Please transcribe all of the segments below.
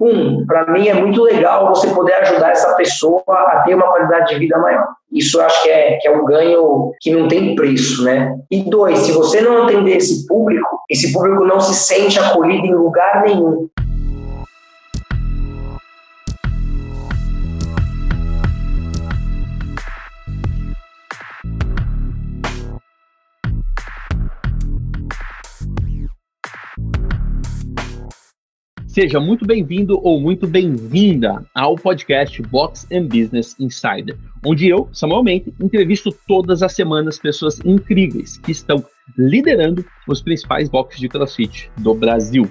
Um, para mim é muito legal você poder ajudar essa pessoa a ter uma qualidade de vida maior. Isso eu acho que é, que é um ganho que não tem preço, né? E dois, se você não atender esse público, esse público não se sente acolhido em lugar nenhum. Seja muito bem-vindo ou muito bem-vinda ao podcast Box and Business Insider, onde eu, Samuel Mente, entrevisto todas as semanas pessoas incríveis que estão liderando os principais boxes de CrossFit do Brasil.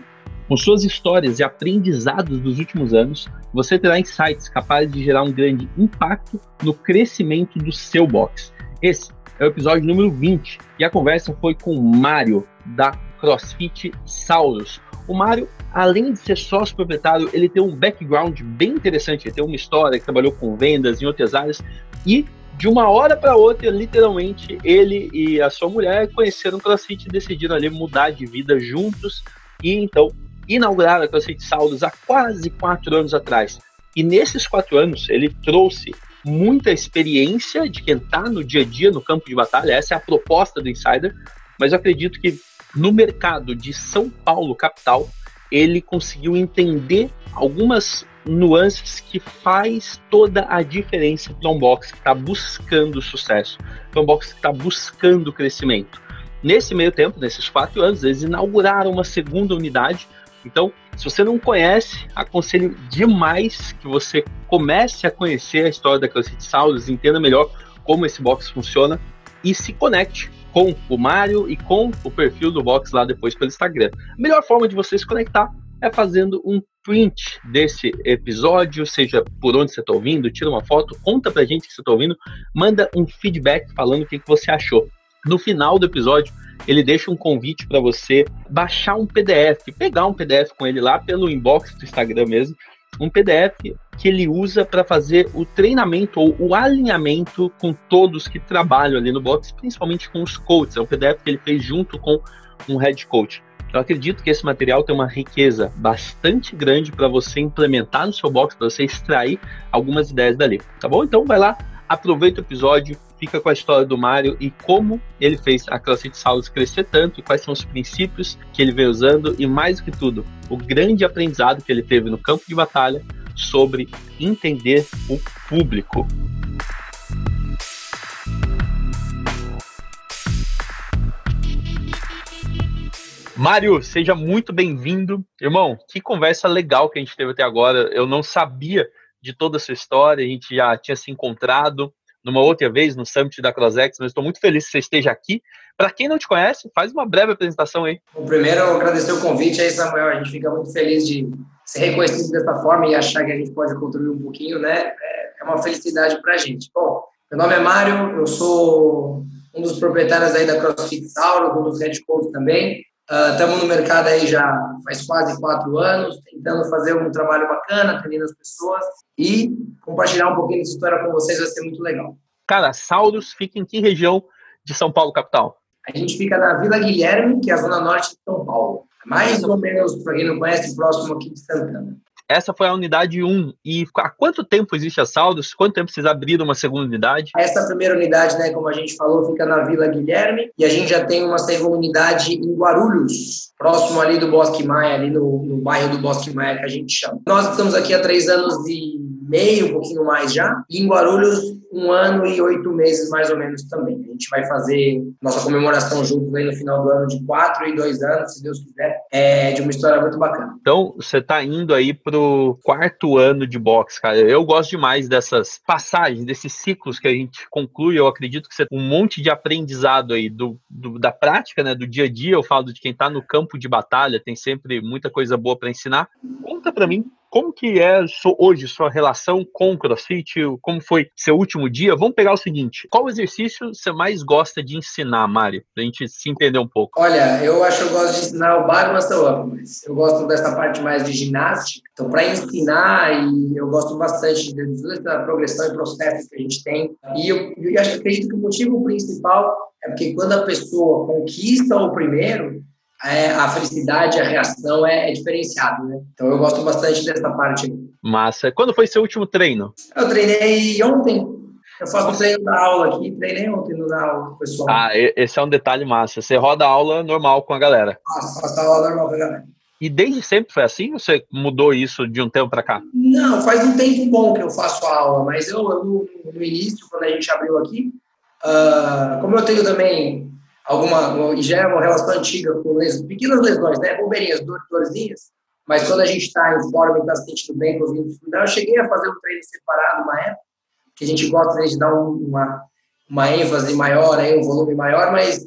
Com suas histórias e aprendizados dos últimos anos, você terá insights capazes de gerar um grande impacto no crescimento do seu box. Esse é o episódio número 20 e a conversa foi com o Mário, da CrossFit Saurus. O Mário além de ser sócio proprietário, ele tem um background bem interessante. Ele tem uma história que trabalhou com vendas em outras áreas e de uma hora para outra, literalmente, ele e a sua mulher conheceram o CrossFit e decidiram ali mudar de vida juntos e então inauguraram a CrossFit Saudos há quase quatro anos atrás. E nesses quatro anos, ele trouxe muita experiência de quem está no dia a dia no campo de batalha. Essa é a proposta do Insider. Mas eu acredito que no mercado de São Paulo, capital, ele conseguiu entender algumas nuances que faz toda a diferença para um box que está buscando sucesso, para um box que está buscando crescimento. Nesse meio tempo, nesses quatro anos, eles inauguraram uma segunda unidade. Então, se você não conhece, aconselho demais que você comece a conhecer a história da CrossFit Saudis, entenda melhor como esse box funciona e se conecte com o Mário e com o perfil do Box lá depois pelo Instagram. A melhor forma de você se conectar é fazendo um print desse episódio, seja por onde você está ouvindo, tira uma foto, conta pra gente que você está ouvindo, manda um feedback falando o que, que você achou. No final do episódio, ele deixa um convite para você baixar um PDF, pegar um PDF com ele lá pelo inbox do Instagram mesmo, um PDF que ele usa para fazer o treinamento ou o alinhamento com todos que trabalham ali no box, principalmente com os coaches. É um PDF que ele fez junto com um head coach. Eu acredito que esse material tem uma riqueza bastante grande para você implementar no seu box, para você extrair algumas ideias dali, tá bom? Então vai lá, aproveita o episódio, fica com a história do Mário e como ele fez a CrossFit Salas crescer tanto quais são os princípios que ele vem usando e mais do que tudo, o grande aprendizado que ele teve no campo de batalha sobre entender o público. Mário, seja muito bem-vindo. Irmão, que conversa legal que a gente teve até agora. Eu não sabia de toda a sua história, a gente já tinha se encontrado numa outra vez no Summit da CrossX, mas estou muito feliz que você esteja aqui. Para quem não te conhece, faz uma breve apresentação aí. Bom, primeiro, agradecer o convite aí, Samuel. A gente fica muito feliz de ser reconhecido dessa forma e achar que a gente pode contribuir um pouquinho, né? É, é uma felicidade para a gente. Bom, meu nome é Mário, eu sou um dos proprietários aí da CrossFit Sauro, um dos head coach também. Estamos uh, no mercado aí já faz quase quatro anos, tentando fazer um trabalho bacana, atendendo as pessoas e compartilhar um pouquinho dessa história com vocês vai ser muito legal. Cara, Sauros fica em que região de São Paulo, capital? A gente fica na Vila Guilherme, que é a zona norte de São Paulo. Mais ou menos, para quem não conhece, próximo aqui de Santana. Essa foi a unidade 1. E há quanto tempo existe a Saldos? Quanto tempo vocês abriram uma segunda unidade? Essa primeira unidade, né, como a gente falou, fica na Vila Guilherme. E a gente já tem uma segunda unidade em Guarulhos, próximo ali do Bosque Maia, ali no, no bairro do Bosque Maia, que a gente chama. Nós estamos aqui há três anos e meio, um pouquinho mais já. E em Guarulhos, um ano e oito meses, mais ou menos, também. A gente vai fazer nossa comemoração junto aí no final do ano de quatro e dois anos, se Deus quiser. É de uma história muito bacana. Então, você está indo aí pro quarto ano de boxe, cara. Eu gosto demais dessas passagens, desses ciclos que a gente conclui. Eu acredito que você tem um monte de aprendizado aí do, do da prática, né, do dia a dia. Eu falo de quem está no campo de batalha, tem sempre muita coisa boa para ensinar. Conta para mim como que é hoje sua relação com o CrossFit? Como foi seu último dia? Vamos pegar o seguinte: qual exercício você mais gosta de ensinar, Mário? Pra gente se entender um pouco. Olha, eu acho que eu gosto de ensinar o bar muscle up, mas eu gosto dessa parte mais de ginástica. Então, para ensinar, e eu gosto bastante da progressão e processo que a gente tem. E eu, eu acho, acredito que o motivo principal é porque quando a pessoa conquista o primeiro, é, a felicidade, a reação é, é diferenciada, né? Então eu gosto bastante dessa parte. Massa. Quando foi seu último treino? Eu treinei ontem. Eu faço um treino da aula aqui, treinei ontem no da aula, pessoal. Ah, esse é um detalhe massa. Você roda aula normal com a galera. Faço, faço aula normal com a galera. E desde sempre foi assim? Você mudou isso de um tempo para cá? Não, faz um tempo bom que eu faço a aula, mas eu, no, no início, quando a gente abriu aqui, uh, como eu tenho também alguma, já é uma relação antiga com pequenas lesões, né, bobeirinhas, dorzinhas, mas quando a gente está em forma e está se sentindo bem, ouvindo estudar, eu cheguei a fazer um treino separado uma época, que a gente gosta de dar uma, uma ênfase maior, aí, um volume maior, mas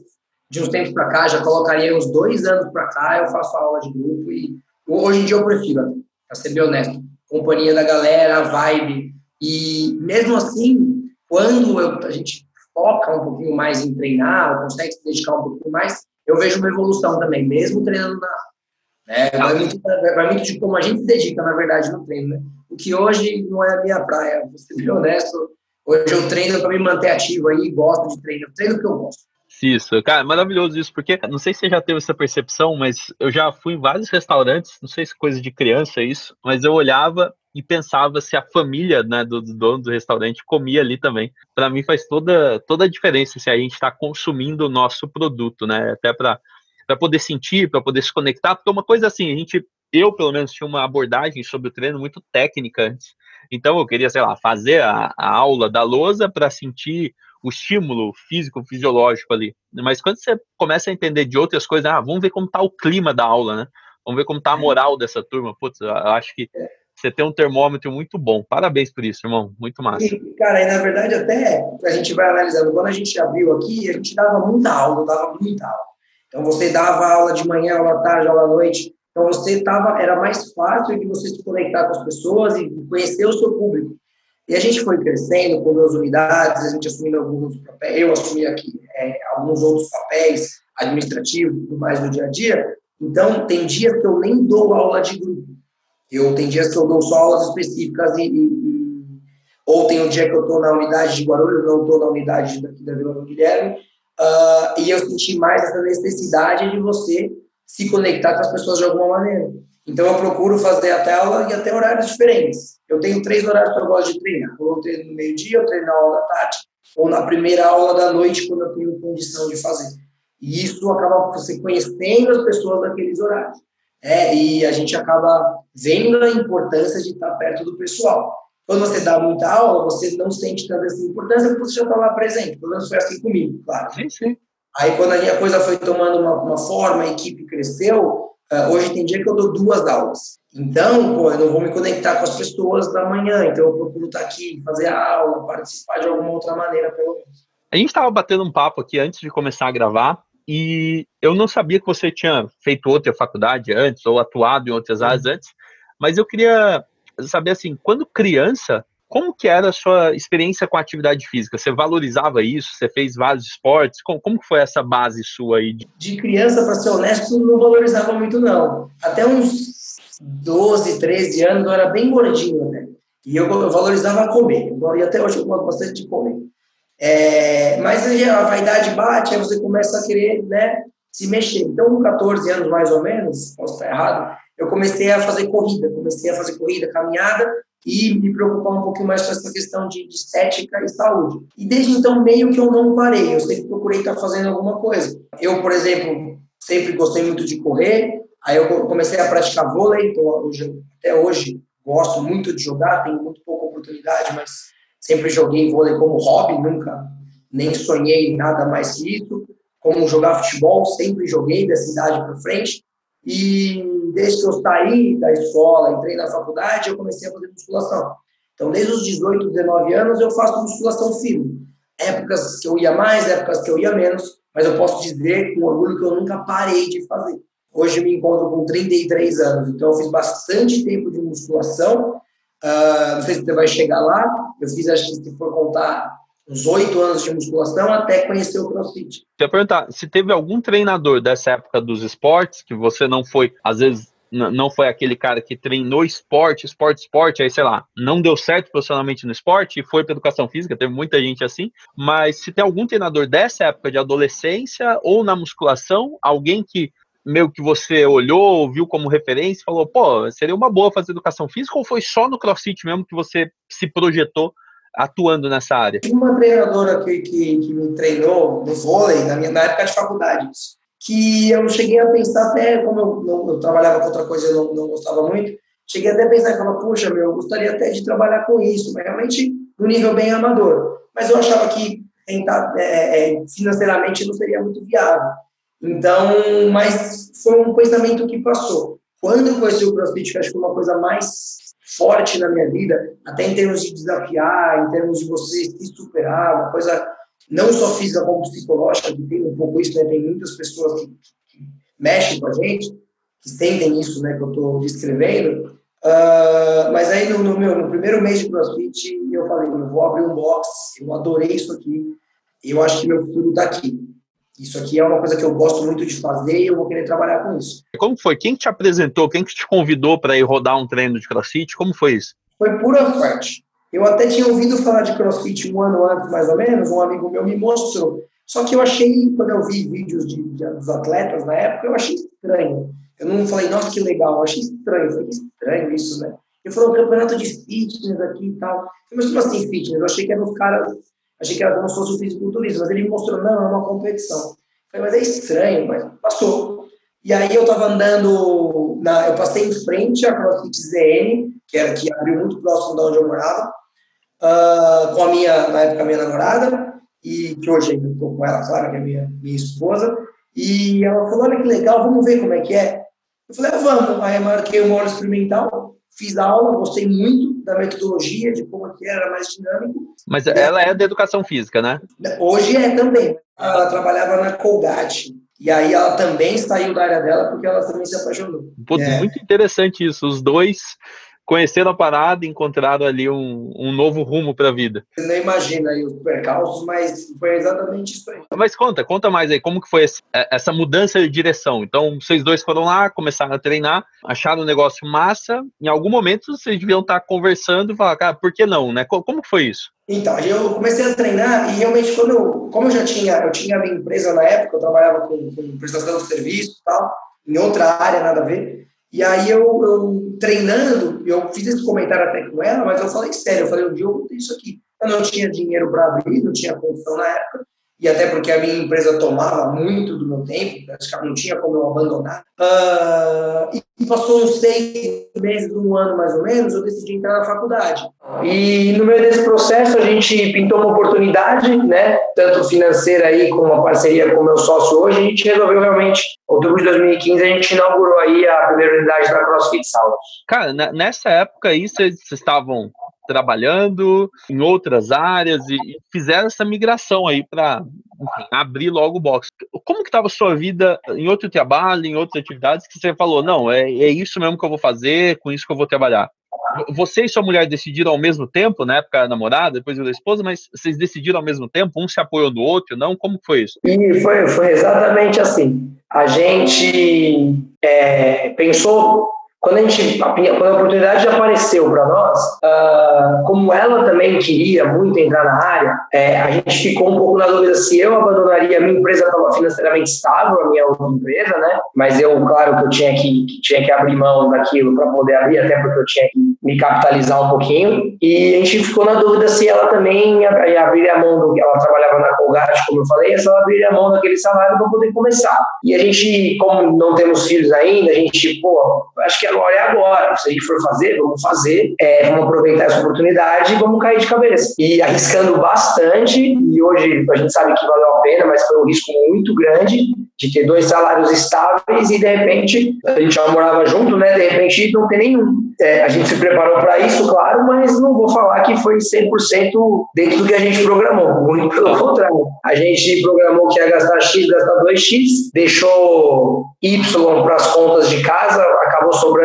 de uns tempos para cá, já colocaria uns dois anos para cá, eu faço aula de grupo e hoje em dia eu prefiro, para ser bem honesto, companhia da galera, vibe. E mesmo assim, quando eu, a gente foca um pouquinho mais em treinar, consegue se dedicar um pouquinho mais, eu vejo uma evolução também, mesmo treinando na né? Vai, muito, vai muito de como a gente se dedica, na verdade, no treino. Né? O que hoje não é a minha praia, vou ser bem honesto. Hoje eu treino para me manter ativo aí, gosto de treino, treino que eu gosto. Isso, cara, maravilhoso isso, porque não sei se você já teve essa percepção, mas eu já fui em vários restaurantes, não sei se é coisa de criança isso, mas eu olhava e pensava se a família né, do, do dono do restaurante comia ali também. Para mim faz toda, toda a diferença se a gente está consumindo o nosso produto, né? Até para poder sentir, para poder se conectar, porque uma coisa assim, a gente, eu pelo menos tinha uma abordagem sobre o treino muito técnica antes. Então eu queria, sei lá, fazer a, a aula da lousa para sentir o estímulo físico, fisiológico ali. Mas quando você começa a entender de outras coisas, ah, vamos ver como está o clima da aula, né? Vamos ver como está a é. moral dessa turma. Putz, eu acho que você tem um termômetro muito bom. Parabéns por isso, irmão. Muito massa. E, cara, e na verdade, até a gente vai analisando. Quando a gente abriu aqui, a gente dava muita aula, dava muita aula. Então, você dava aula de manhã, aula tarde, aula à noite. Então, você tava, era mais fácil de você se conectar com as pessoas e conhecer o seu público. E a gente foi crescendo com duas unidades, a gente assumindo alguns papéis, eu assumi aqui é, alguns outros papéis administrativos e tudo mais no dia a dia. Então, tem dias que eu nem dou aula de grupo. Eu tem dias que eu dou só aulas específicas e, e, e ou tem um dia que eu estou na unidade de Guarulhos, não estou na unidade daqui da Vila do Guilherme, uh, e eu senti mais essa necessidade de você se conectar com as pessoas de alguma maneira. Então, eu procuro fazer a tela e até horários diferentes. Eu tenho três horários que eu gosto de treinar. Ou eu treino no meio-dia, eu treino na aula da tarde, ou na primeira aula da noite, quando eu tenho condição de fazer. E isso acaba você conhecendo as pessoas daqueles horários. É, e a gente acaba vendo a importância de estar perto do pessoal. Quando você dá muita aula, você não sente tanta essa importância porque você já está lá presente. Pelo menos foi assim comigo, claro. Sim, sim. Aí, quando a coisa foi tomando uma, uma forma, a equipe cresceu, Uh, hoje tem dia que eu dou duas aulas. Então, pô, eu não vou me conectar com as pessoas da manhã, então eu procuro estar aqui, fazer a aula, participar de alguma outra maneira, pelo menos. A gente estava batendo um papo aqui antes de começar a gravar e eu não sabia que você tinha feito outra faculdade antes ou atuado em outras áreas antes, mas eu queria saber assim, quando criança, como que era a sua experiência com a atividade física? Você valorizava isso? Você fez vários esportes? Como, como foi essa base sua aí? De criança, para ser honesto, não valorizava muito, não. Até uns 12, 13 anos, eu era bem gordinho, né? E eu, eu valorizava comer. E até hoje eu gosto bastante de comer. É, mas a vaidade bate, aí você começa a querer né, se mexer. Então, com 14 anos, mais ou menos, posso estar errado, eu comecei a fazer corrida. Comecei a fazer corrida, caminhada, e me preocupar um pouquinho mais com essa questão de, de, estética e saúde. E desde então, meio que eu não parei, eu sempre procurei estar fazendo alguma coisa. Eu, por exemplo, sempre gostei muito de correr, aí eu comecei a praticar vôlei, então hoje, até hoje gosto muito de jogar, tenho muito pouca oportunidade, mas sempre joguei vôlei como hobby, nunca nem sonhei nada mais que isso. Como jogar futebol, sempre joguei da cidade para frente. E desde que eu saí da escola, entrei na faculdade, eu comecei a fazer musculação. Então, desde os 18, 19 anos, eu faço musculação firme. Épocas que eu ia mais, épocas que eu ia menos, mas eu posso dizer com orgulho que eu nunca parei de fazer. Hoje eu me encontro com 33 anos, então eu fiz bastante tempo de musculação. Uh, não sei se você vai chegar lá, eu fiz, acho que se for contar, uns oito anos de musculação até conhecer o CrossFit. Quer perguntar, se teve algum treinador dessa época dos esportes que você não foi, às vezes não foi aquele cara que treinou esporte, esporte, esporte, aí sei lá, não deu certo profissionalmente no esporte e foi para educação física, teve muita gente assim, mas se tem algum treinador dessa época de adolescência ou na musculação, alguém que meio que você olhou, viu como referência, falou, pô, seria uma boa fazer educação física ou foi só no CrossFit mesmo que você se projetou atuando nessa área? Tive uma treinadora que, que, que, me treinou no vôlei, na, minha, na época de faculdade, que eu cheguei a pensar até, como eu, não, eu trabalhava com outra coisa e não, não gostava muito, cheguei até a pensar falar, puxa, meu, eu gostaria até de trabalhar com isso, realmente no nível bem amador. Mas eu achava que tentar, é, é, financeiramente não seria muito viável. Então, mas foi um pensamento que passou. Quando eu conheci o CrossFit, que acho que foi uma coisa mais forte na minha vida, até em termos de desafiar, em termos de você se superar, uma coisa não só física como psicológica, que tem um pouco isso, né? tem muitas pessoas que, que mexem com a gente, que sentem isso né, que eu estou descrevendo, uh, mas aí no, no, meu no primeiro mês de CrossFit eu falei, eu vou abrir um box, eu adorei isso aqui, eu acho que meu futuro está aqui. Isso aqui é uma coisa que eu gosto muito de fazer e eu vou querer trabalhar com isso. Como foi? Quem te apresentou? Quem te convidou para ir rodar um treino de CrossFit? Como foi isso? Foi pura sorte. Eu até tinha ouvido falar de CrossFit um ano antes, mais ou menos. Um amigo meu me mostrou. Só que eu achei, quando eu vi vídeos de, de, dos atletas na época, eu achei estranho. Eu não falei, nossa, que legal. Eu achei estranho. Eu falei, estranho isso, né? Ele falou, campeonato de fitness aqui e tal. Eu falei, mas como assim fitness? Eu achei que eram os caras Achei que era como se fosse o fisiculturismo, mas ele me mostrou, não, é uma competição. falei, mas é estranho, mas passou. E aí eu estava andando, na, eu passei em frente à CrossFit ZN, que era que abriu muito próximo de onde eu morava, uh, com a minha, na época, minha namorada, e que hoje eu estou com ela, claro, que é minha, minha esposa, e ela falou, olha que legal, vamos ver como é que é. Eu falei, ah, vamos. Aí eu marquei uma hora experimental, fiz a aula, gostei muito da metodologia, de como que era mais dinâmico. Mas ela é da educação física, né? Hoje é também. Ela trabalhava na Colgate. E aí ela também saiu da área dela porque ela também se apaixonou. Putz, é. Muito interessante isso. Os dois conheceram a parada e encontraram ali um, um novo rumo para a vida. Você não imagina aí os percalços, mas foi exatamente isso aí. Mas conta, conta mais aí, como que foi é, essa mudança de direção? Então, vocês dois foram lá, começaram a treinar, acharam o negócio massa, em algum momento vocês deviam estar conversando e falar, cara, por que não, né? Como que foi isso? Então, eu comecei a treinar e realmente quando eu, como eu já tinha, eu tinha a minha empresa na época, eu trabalhava com, com prestação de serviço e tal, em outra área, nada a ver, e aí eu, eu, treinando, eu fiz esse comentário até com ela, mas eu falei sério, eu falei, um dia eu vou ter isso aqui. Eu não tinha dinheiro para abrir, não tinha condição na época, e até porque a minha empresa tomava muito do meu tempo, não tinha como eu abandonar. Uh, e passou uns seis meses, um ano mais ou menos, eu decidi entrar na faculdade. E no meio desse processo a gente pintou uma oportunidade, né, tanto financeira aí como uma parceria com o meu sócio hoje, a gente resolveu realmente, outubro de 2015, a gente inaugurou aí a primeira unidade da CrossFit Salas. Cara, nessa época aí vocês estavam trabalhando em outras áreas e, e fizeram essa migração aí para abrir logo o box. Como que estava sua vida em outro trabalho, em outras atividades que você falou, não, é, é isso mesmo que eu vou fazer, com isso que eu vou trabalhar? Você e sua mulher decidiram ao mesmo tempo, na época namorada, depois da esposa, mas vocês decidiram ao mesmo tempo, um se apoiou no outro, não? Como foi isso? E foi, foi exatamente assim. A gente é, pensou quando a gente quando a oportunidade apareceu para nós, uh, como ela também queria muito entrar na área, é, a gente ficou um pouco na dúvida se eu abandonaria a minha empresa estava financeiramente estável, a minha outra empresa, né? Mas eu, claro, que eu tinha que, que tinha que abrir mão daquilo para poder abrir, até porque eu tinha que me capitalizar um pouquinho. E a gente ficou na dúvida se ela também ia abrir a mão do que ela trabalhava na Colgate, como eu falei, se ela abriria a mão daquele salário para poder começar. E a gente, como não temos filhos ainda, a gente, pô, acho que agora é agora. Se a gente for fazer, vamos fazer, é, vamos aproveitar essa oportunidade e vamos cair de cabeça. E arriscando bastante, e hoje a gente sabe que valeu a pena, mas foi um risco muito grande de ter dois salários estáveis e de repente a gente já morava junto, né? De repente não tem nenhum. É, a gente se preparou para isso, claro, mas não vou falar que foi 100% dentro do que a gente programou. Muito pelo contrário. A gente programou que ia gastar X, gastar 2X, deixou Y para as contas de casa, acabou sobrando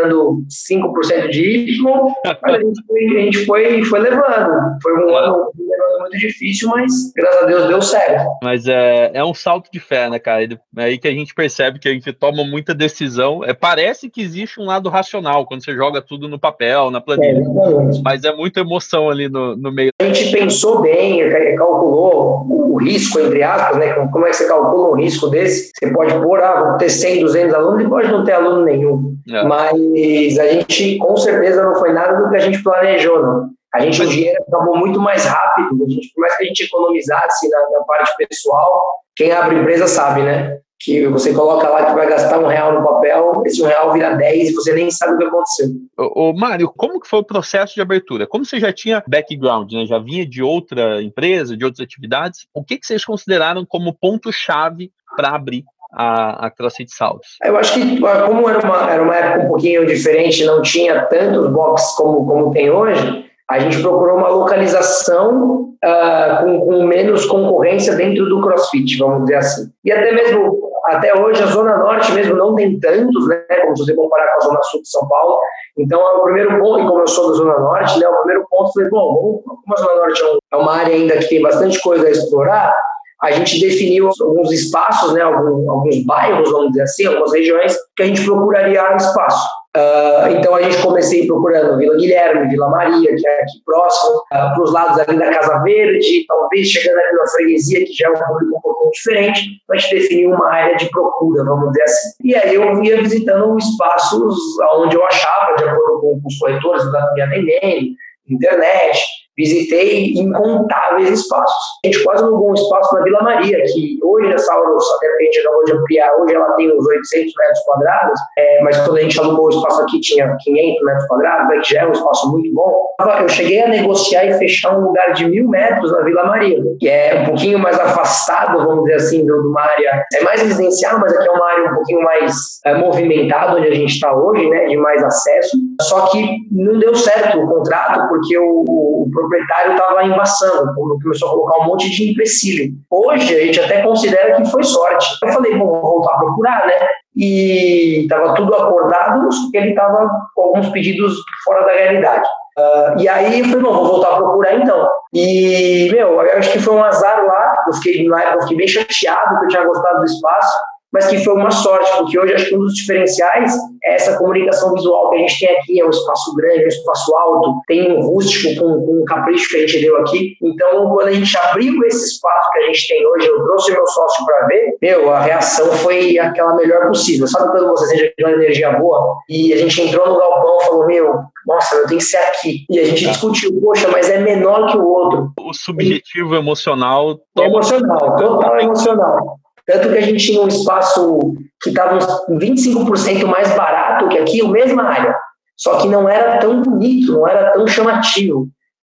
5% de Y, mas a gente, foi, a gente foi, foi levando. Foi um ano levando muito difícil, mas graças a Deus deu certo. Mas é, é um salto de fé, né, cara? É aí que a gente percebe que a gente toma muita decisão. É, parece que existe um lado racional quando você joga tudo no papel, na planilha. É, mas é muita emoção ali no, no meio. A gente pensou bem, calculou o risco, entre aspas, né? Como é que você calcula um risco desse? Você pode pôr, ah, vou ter 100, 200 alunos e pode não ter aluno nenhum. É. Mas a gente, com certeza, não foi nada do que a gente planejou, não. A gente, o dinheiro acabou muito mais rápido. A gente, por mais que a gente economizasse na, na parte pessoal, quem abre empresa sabe, né? que você coloca lá que vai gastar um real no papel, esse um real vira 10 e você nem sabe o que aconteceu. Ô, ô Mário, como que foi o processo de abertura? Como você já tinha background, né? já vinha de outra empresa, de outras atividades, o que, que vocês consideraram como ponto-chave para abrir a, a CrossFit Saltos? Eu acho que, como era uma, era uma época um pouquinho diferente, não tinha tantos boxes como, como tem hoje, a gente procurou uma localização uh, com, com, menos concorrência dentro do CrossFit, vamos dizer assim. E até mesmo, até hoje, a Zona Norte mesmo não tem tantos, né, como se você comparar com a Zona Sul de São Paulo. Então, é o primeiro ponto, e como eu sou da Zona Norte, né, o primeiro ponto foi, bom, como a Zona Norte é, é uma área ainda que tem bastante coisa a explorar, a gente definiu alguns espaços, né, alguns, alguns bairros, vamos dizer assim, algumas regiões, que a gente procuraria espaço. Uh, então a gente comecei procurando Vila Guilherme, Vila Maria, que é aqui próximo, uh, para os lados ali da Casa Verde, talvez chegando ali na freguesia, que já é um público um pouquinho diferente, gente definiu uma área de procura, vamos dizer assim. E aí eu ia visitando espaços onde eu achava, de acordo com os corretores da minha neném, internet, visitei incontáveis espaços. A gente quase alugou um espaço na Vila Maria, que hoje essa Sauros, até a gente acabou de ampliar, hoje ela tem uns 800 metros quadrados, é, mas quando a gente alugou o espaço aqui tinha 500 metros quadrados, né, que já é um espaço muito bom. Eu cheguei a negociar e fechar um lugar de mil metros na Vila Maria, que é um pouquinho mais afastado, vamos dizer assim, de uma área, é mais residencial, mas aqui é uma área um pouquinho mais é, movimentada, onde a gente está hoje, né, de mais acesso. Só que não deu certo o contrato, porque o, o proprietário estava embaçando, começou a colocar um monte de empecilho. Hoje, a gente até considera que foi sorte. Eu falei, bom, vou voltar a procurar, né? E estava tudo acordado, só que ele estava com alguns pedidos fora da realidade. Uh, e aí eu falei, bom, vou voltar a procurar então. E, meu, eu acho que foi um azar lá, eu fiquei, na época eu fiquei bem chateado, porque eu tinha gostado do espaço, mas que foi uma sorte, porque hoje acho que um dos diferenciais é essa comunicação visual que a gente tem aqui, é um espaço grande, é um espaço alto, tem um rústico com, com um capricho que a gente deu aqui. Então, quando a gente abriu esse espaço que a gente tem hoje, eu trouxe meu sócio para ver, meu, a reação foi aquela melhor possível. Sabe quando você sente uma energia boa? E a gente entrou no galpão e falou, meu, nossa, eu tenho que ser aqui. E a gente discutiu, poxa, mas é menor que o outro. O subjetivo emocional. Toma... Emocional, total emocional. Tanto que a gente tinha um espaço que estava uns 25% mais barato que aqui, a mesma área. Só que não era tão bonito, não era tão chamativo.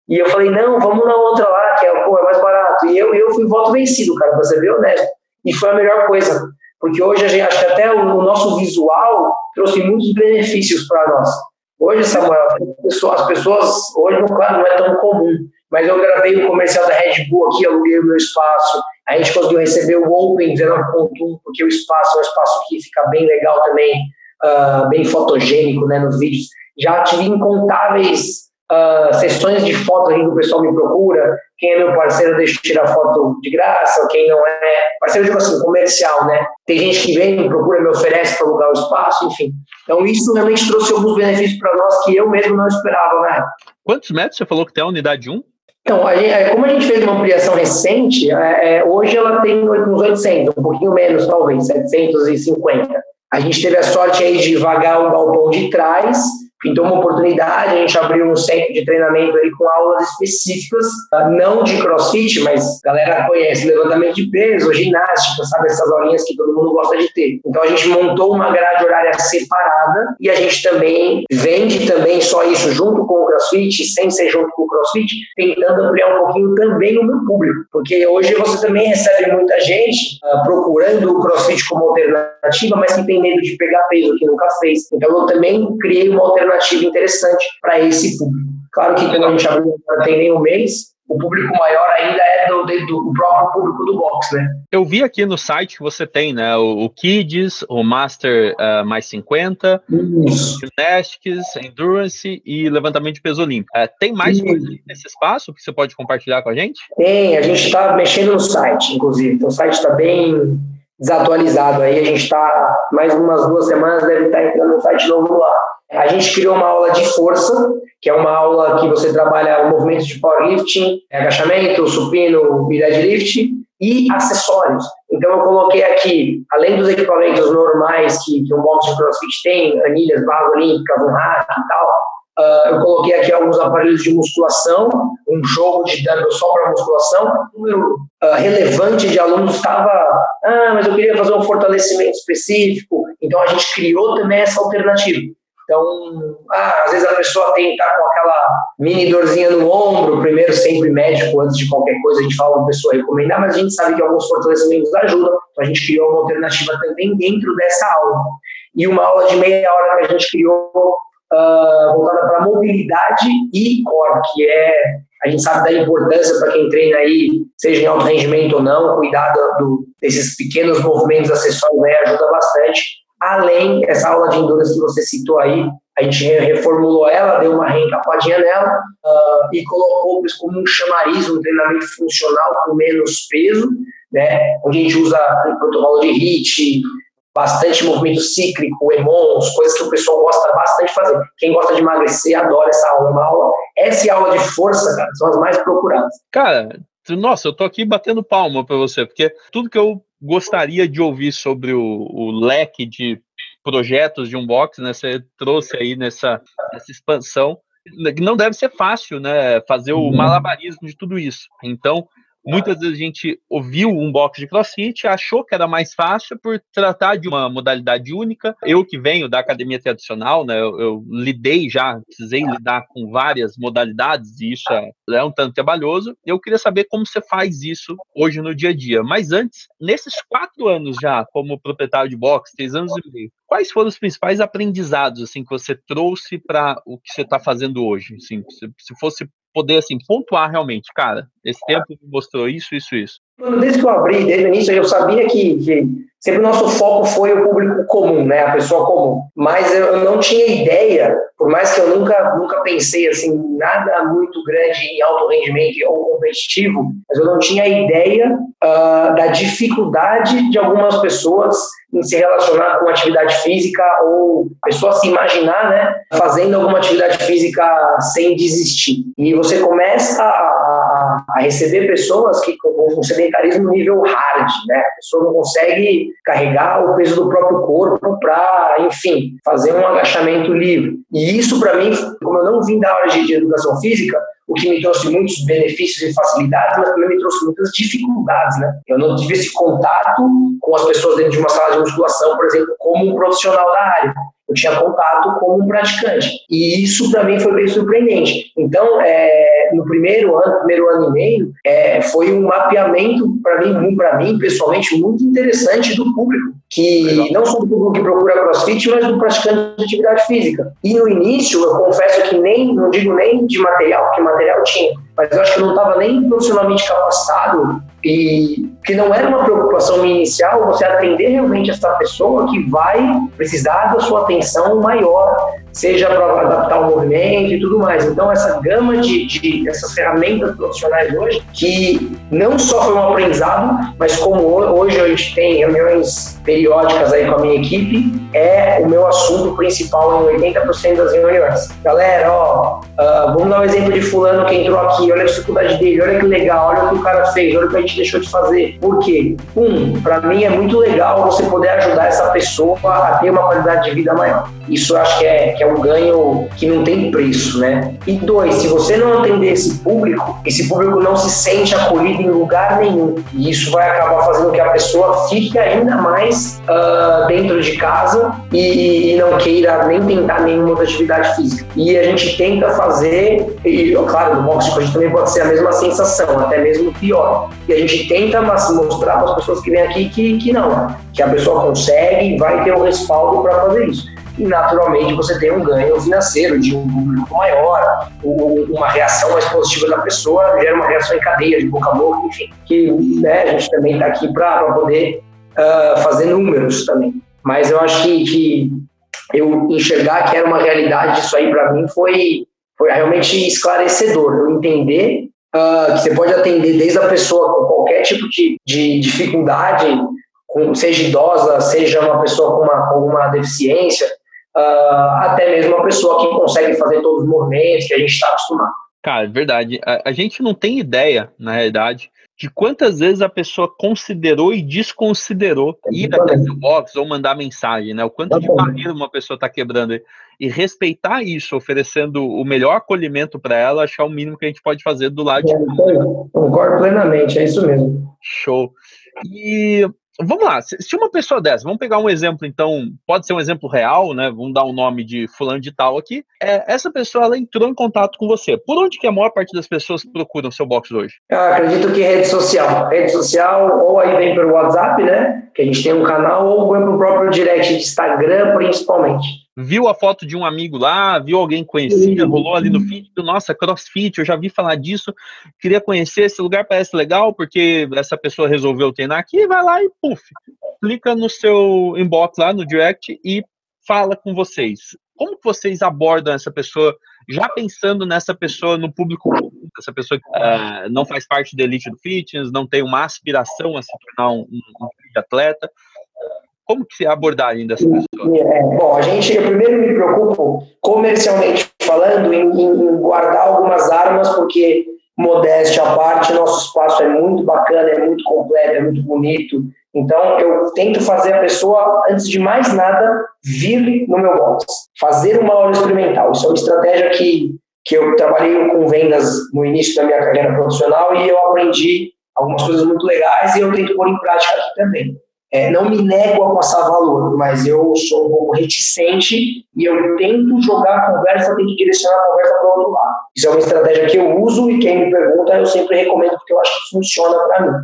E eu falei, não, vamos na outra lá, que é, pô, é mais barato. E eu, eu fui voto vencido, cara, pra ser bem honesto. E foi a melhor coisa. Porque hoje a gente, acho que até o, o nosso visual trouxe muitos benefícios para nós. Hoje, Samuel, as pessoas, hoje, claro, não é tão comum, mas eu gravei o comercial da Red Bull aqui, aluguei o meu espaço, a gente conseguiu receber o Open 19.1, porque o espaço é um espaço que fica bem legal também, uh, bem fotogênico né, nos vídeos. Já tive incontáveis uh, sessões de foto que o pessoal me procura, quem é meu parceiro deixa eu tirar foto de graça, quem não é, parceiro tipo assim, comercial, né? Tem gente que vem, me procura, me oferece para alugar o espaço, enfim. Então isso realmente trouxe alguns benefícios para nós que eu mesmo não esperava, né? Quantos metros você falou que tem a unidade 1? Então, a gente, é, como a gente fez uma ampliação recente, é, é hoje ela tem uns 800, um pouquinho menos talvez, 750. A gente teve a sorte aí de vagar o galpão de trás pintou uma oportunidade, a gente abriu um centro de treinamento ali com aulas específicas, ah, não de crossfit, mas a galera conhece levantamento de peso, ginástica, sabe, essas aulinhas que todo mundo gosta de ter. Então a gente montou uma grade horária separada e a gente também vende também só isso junto com o crossfit, sem ser junto com o crossfit, tentando ampliar um pouquinho também o meu público, porque hoje você também recebe muita gente uh, procurando o crossfit como alternativa, mas que tem medo de pegar peso que nunca fez. Então eu também criei uma alternativa alternativa interessante para esse público. Claro que quando a gente abriu, não tem nem um mês, o público maior ainda é do, do, do, próprio público do box, né? Eu vi aqui no site que você tem, né, o, o Kids, o Master uh, mais 50, Isso. Gymnastics, Endurance e levantamento de peso olímpico. Uh, tem mais coisas nesse espaço que você pode compartilhar com a gente? Tem, a gente está mexendo no site, inclusive. Então, o site está bem desatualizado aí, a gente está, mais umas duas semanas, deve estar tá entrando no site novo lá. A gente criou uma aula de força, que é uma aula que você trabalha o movimento de powerlifting, agachamento, supino e deadlift, e acessórios. Então eu coloquei aqui, além dos equipamentos normais que, que um box de crossfit tem, anilhas, barra olímpica, um e tal, Uh, eu coloquei aqui alguns aparelhos de musculação, um jogo de dano só para musculação. Um número uh, relevante de alunos estava, ah, mas eu queria fazer um fortalecimento específico. Então a gente criou também essa alternativa. Então, ah, às vezes a pessoa tem tá com aquela mini dorzinha no ombro, primeiro sempre médico, antes de qualquer coisa a gente fala uma pessoa recomendar, mas a gente sabe que alguns fortalecimentos ajudam, então a gente criou uma alternativa também dentro dessa aula. E uma aula de meia hora que a gente criou uh, voltada para mobilidade e core, que é a gente sabe da importância para quem treina aí, seja em alto rendimento ou não, cuidar do, desses pequenos movimentos acessórios aí ajuda bastante. Além dessa aula de endurance que você citou aí, a gente reformulou ela, deu uma reencapadinha nela uh, e colocou como um chamariz, um treinamento funcional com menos peso, né? Onde a gente usa protocolo de HIIT, bastante movimento cíclico, emons, coisas que o pessoal gosta bastante de fazer. Quem gosta de emagrecer adora essa aula. Uma aula essa a aula de força, cara, são as mais procuradas. Cara, nossa, eu tô aqui batendo palma para você, porque tudo que eu gostaria de ouvir sobre o, o leque de projetos de unboxing, né? Você trouxe aí nessa, nessa expansão. Não deve ser fácil, né? Fazer o uhum. malabarismo de tudo isso. Então, Muitas vezes a gente ouviu um box de crossfit, achou que era mais fácil por tratar de uma modalidade única. Eu que venho da academia tradicional, né, eu, eu lidei já, precisei lidar com várias modalidades e isso é, é um tanto trabalhoso. Eu queria saber como você faz isso hoje no dia a dia. Mas antes, nesses quatro anos já como proprietário de box, três anos e meio, quais foram os principais aprendizados assim que você trouxe para o que você está fazendo hoje? Assim, se, se fosse poder assim pontuar realmente, cara, esse tempo me mostrou isso, isso, isso. Desde que eu abri, desde o início, eu sabia que, que sempre o nosso foco foi o público comum, né, a pessoa comum. Mas eu não tinha ideia, por mais que eu nunca, nunca pensei assim, nada muito grande em alto rendimento ou competitivo, mas eu não tinha ideia uh, da dificuldade de algumas pessoas em se relacionar com atividade física ou a pessoa se imaginar, né, fazendo alguma atividade física sem desistir. E você começa a, a receber pessoas que com um sedentarismo nível hard, né, a pessoa não consegue carregar o peso do próprio corpo para, enfim, fazer um agachamento livre. E isso para mim, como eu não vim da área de, educação física, o que me trouxe muitos benefícios e facilidades, mas também me trouxe muitas dificuldades, né? Eu não tive esse contato com as pessoas dentro de uma sala de musculação, por exemplo, como um profissional da área eu tinha contato como um praticante. E isso para mim foi bem surpreendente. Então, é, no primeiro ano, primeiro ano e meio, é, foi um mapeamento para mim, para mim pessoalmente muito interessante do público, que não só do público que procura CrossFit, mas do praticante de atividade física. E no início, eu confesso que nem, não digo nem de material, porque material tinha, mas eu acho que eu não estava nem profissionalmente capacitado e que não era uma preocupação inicial você atender realmente essa pessoa que vai precisar da sua atenção maior, seja para adaptar o movimento e tudo mais. Então, essa gama de, de essas ferramentas profissionais hoje, que não só foi um aprendizado, mas como hoje a gente tem reuniões periódicas aí com a minha equipe, é o meu assunto principal em 80% das reuniões. Galera, ó, uh, vamos dar um exemplo de fulano que entrou aqui, olha a dificuldade dele, olha que legal, olha o que o cara fez, olha o que a gente deixou de fazer. Por quê? Um, para mim é muito legal você poder ajudar essa pessoa a ter uma qualidade de vida maior. Isso eu acho que é, que é um ganho que não tem preço, né? E dois, se você não atender esse público, esse público não se sente acolhido em lugar nenhum. E isso vai acabar fazendo que a pessoa fique ainda mais uh, dentro de casa e, e, não queira nem tentar nenhuma outra atividade física. E a gente tenta fazer, e claro, no boxe a gente também pode ser a mesma sensação, até mesmo pior. E a gente tenta mostrar para as pessoas que vêm aqui que, que não, que a pessoa consegue e vai ter o um respaldo para fazer isso. E naturalmente você tem um ganho financeiro de um público maior, uma reação mais positiva da pessoa, gera uma reação em cadeia, de boca a boca, enfim, que né, a gente também está aqui para poder uh, fazer números também. Mas eu acho que, que eu enxergar que era uma realidade, isso aí para mim foi, foi realmente esclarecedor. Eu entender uh, que você pode atender desde a pessoa com qualquer tipo de, de dificuldade, com, seja idosa, seja uma pessoa com uma, com uma deficiência, uh, até mesmo uma pessoa que consegue fazer todos os movimentos que a gente está acostumado. Cara, é verdade. A, a, gente não tem ideia, na realidade, de quantas vezes a pessoa considerou e desconsiderou ir até seu box ou mandar mensagem, né? O quanto de barreira uma pessoa está quebrando. E respeitar isso, oferecendo o melhor acolhimento para ela, achar o mínimo que a gente pode fazer do lado é, de. Concordo plenamente, é isso mesmo. Show. E Vamos lá, se uma pessoa dessa, vamos pegar um exemplo, então, pode ser um exemplo real, né? Vamos dar o um nome de fulano de tal aqui. É, essa pessoa ela entrou em contato com você. Por onde que a maior parte das pessoas procuram seu box hoje? Eu acredito que rede social. Rede social, ou aí vem pelo WhatsApp, né? Que a gente tem um canal, ou vem pro próprio direct de Instagram, principalmente viu a foto de um amigo lá, viu alguém conhecido, rolou ali no feed, nossa, crossfit, eu já vi falar disso, queria conhecer, esse lugar parece legal, porque essa pessoa resolveu treinar aqui, vai lá e puf, clica no seu inbox lá no direct e fala com vocês. Como que vocês abordam essa pessoa, já pensando nessa pessoa no público, essa pessoa que uh, não faz parte da elite do fitness, não tem uma aspiração a se tornar um, um, um atleta, como que é a abordagem dessa pessoa? É, bom, a gente, eu primeiro me preocupo, comercialmente falando, em, em guardar algumas armas, porque, modéstia à parte, nosso espaço é muito bacana, é muito completo, é muito bonito. Então, eu tento fazer a pessoa, antes de mais nada, vir no meu box. Fazer uma aula experimental. Isso é uma estratégia que, que eu trabalhei com vendas no início da minha carreira profissional e eu aprendi algumas coisas muito legais e eu tento pôr em prática aqui também. É, não me nego a passar valor, mas eu sou um pouco reticente e eu tento jogar a conversa, tento direcionar a conversa para o outro lado. Isso é uma estratégia que eu uso e quem me pergunta eu sempre recomendo porque eu acho que funciona para mim.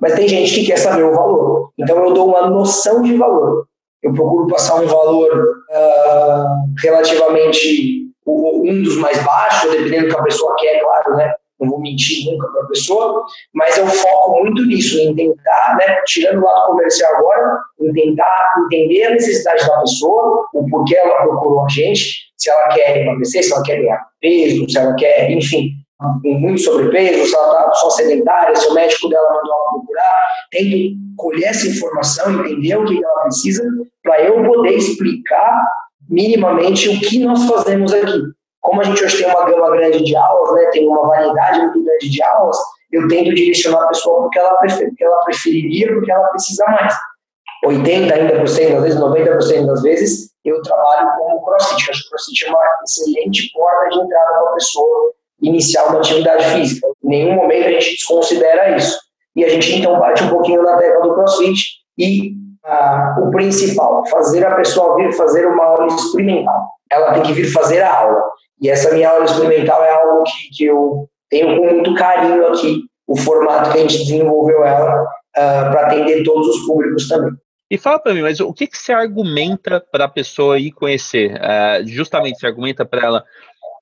Mas tem gente que quer saber o valor, então eu dou uma noção de valor. Eu procuro passar um valor uh, relativamente um dos mais baixos, dependendo do que a pessoa quer, claro, né? Não vou mentir nunca para a pessoa, mas eu foco muito nisso, em tentar, né, tirando o lado comercial agora, em tentar entender a necessidade da pessoa, o porquê ela procurou a gente, se ela quer emagrecer, se ela quer ganhar peso, se ela quer, enfim, muito sobrepeso, se ela está só sedentária, se o médico dela mandou ela procurar, tento colher essa informação, entender o que ela precisa, para eu poder explicar minimamente o que nós fazemos aqui como a gente hoje tem uma gama grande de aulas, né, tem uma variedade muito grande de aulas, eu tento direcionar a pessoa porque ela, prefer, porque ela preferiria, porque ela precisa mais. 80 ainda por cento, às vezes 90% das vezes, eu trabalho com o CrossFit. Acho que o CrossFit é uma excelente porta de entrada para a pessoa iniciar uma atividade física. Em nenhum momento a gente desconsidera isso. E a gente então bate um pouquinho na tecla do CrossFit e ah, o principal, fazer a pessoa vir fazer uma aula experimental. Ela tem que vir fazer a aula. E essa minha aula experimental é algo que, que eu tenho com muito carinho aqui, o formato que a gente desenvolveu ela uh, para atender todos os públicos também. E fala para mim, mas o que, que se argumenta para a pessoa ir conhecer? Uh, justamente se argumenta para ela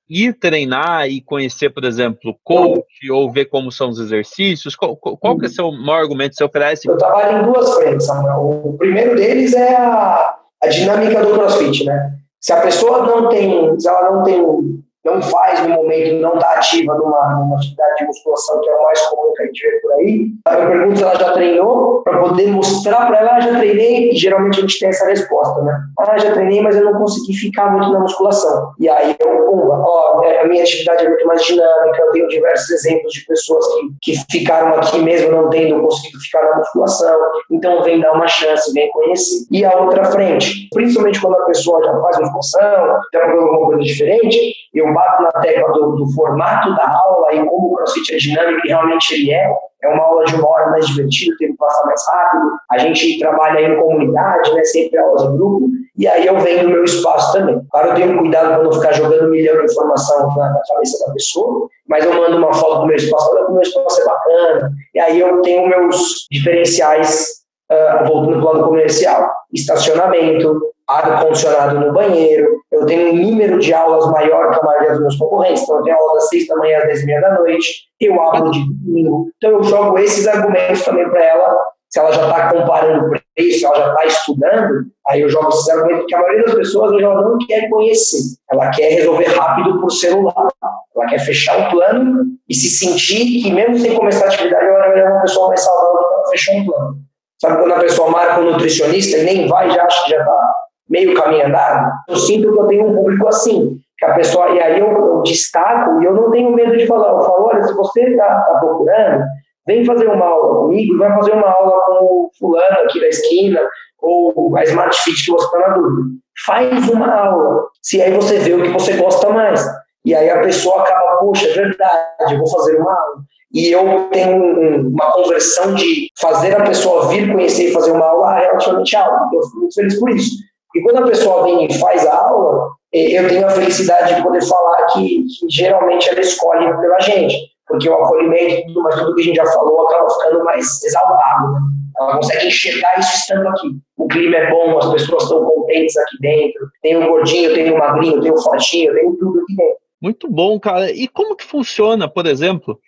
ir treinar e conhecer, por exemplo, coach ou ver como são os exercícios? Qual, qual que é o seu maior argumento que você oferece? Eu trabalho em duas frentes, Samuel. O primeiro deles é a, a dinâmica do CrossFit, né? Se a pessoa não tem, se ela não tem não faz no momento, não está ativa numa, numa, atividade de musculação, que é o mais comum que a gente vê por aí, eu pergunto se ela já treinou, para poder mostrar para ela, ah, já treinei, e geralmente a gente tem essa resposta, né? Ah, já treinei, mas eu não consegui ficar muito na musculação. E aí eu, pumba, ó, é, a minha atividade é muito mais dinâmica, eu tenho diversos exemplos de pessoas que, que ficaram aqui mesmo não tendo conseguido ficar na musculação, então vem dar uma chance, vem conhecer. E a outra frente, principalmente quando a pessoa já faz musculação, já procurando alguma coisa diferente, eu bato na tecla do, do, formato da aula e como o CrossFit é dinâmico, e realmente ele é. É uma aula de uma hora mais divertida, tem que passar mais rápido. A gente trabalha em comunidade, né, sempre aulas em grupo, e aí eu venho no meu espaço também. Claro, eu tenho cuidado para não ficar jogando um milhão de informação na, na, cabeça da pessoa, mas eu mando uma foto do meu espaço, olha como o meu espaço é bacana, e aí eu tenho meus diferenciais uh, voltando para o lado comercial, estacionamento, ar-condicionado no banheiro, eu tenho um número de aulas maior que a maioria dos meus concorrentes, então eu tenho aula das seis da manhã às dez e meia da noite, eu abro de domingo, então eu jogo esses argumentos também para ela, se ela já está comparando preço, se ela já está estudando, aí eu jogo esses argumentos, porque a maioria das pessoas hoje ela não quer conhecer, ela quer resolver rápido por celular, ela quer fechar o plano e se sentir que mesmo sem começar a atividade, ela é uma pessoa mais saudável para fechar um plano. Sabe quando a pessoa marca um nutricionista e nem vai, já acha que já está meio caminho andado? Eu sinto que eu tenho um público assim, que a pessoa, e aí eu, eu destaco e eu não tenho medo de falar, eu falo, olha, se você está tá procurando, vem fazer uma aula comigo, vai fazer uma aula com o fulano aqui da esquina, ou a Smart Fit que você está na dúvida. Faz uma aula, se aí você vê o que você gosta mais. E aí a pessoa acaba, poxa, é verdade, vou fazer uma aula e eu tenho uma conversão de fazer a pessoa vir conhecer e fazer uma aula relativamente alta. Eu fico muito feliz por isso. E quando a pessoa vem e faz a aula, eu tenho a felicidade de poder falar que, que geralmente ela escolhe pela gente, porque o acolhimento e tudo, tudo que a gente já falou acaba ficando mais exaltado. Né? Ela consegue enxergar isso estando aqui. O clima é bom, as pessoas estão contentes aqui dentro. Tem o gordinho, tem o magrinho, tem o fortinho, tem tudo aqui dentro. Muito bom, cara. E como que funciona, por exemplo,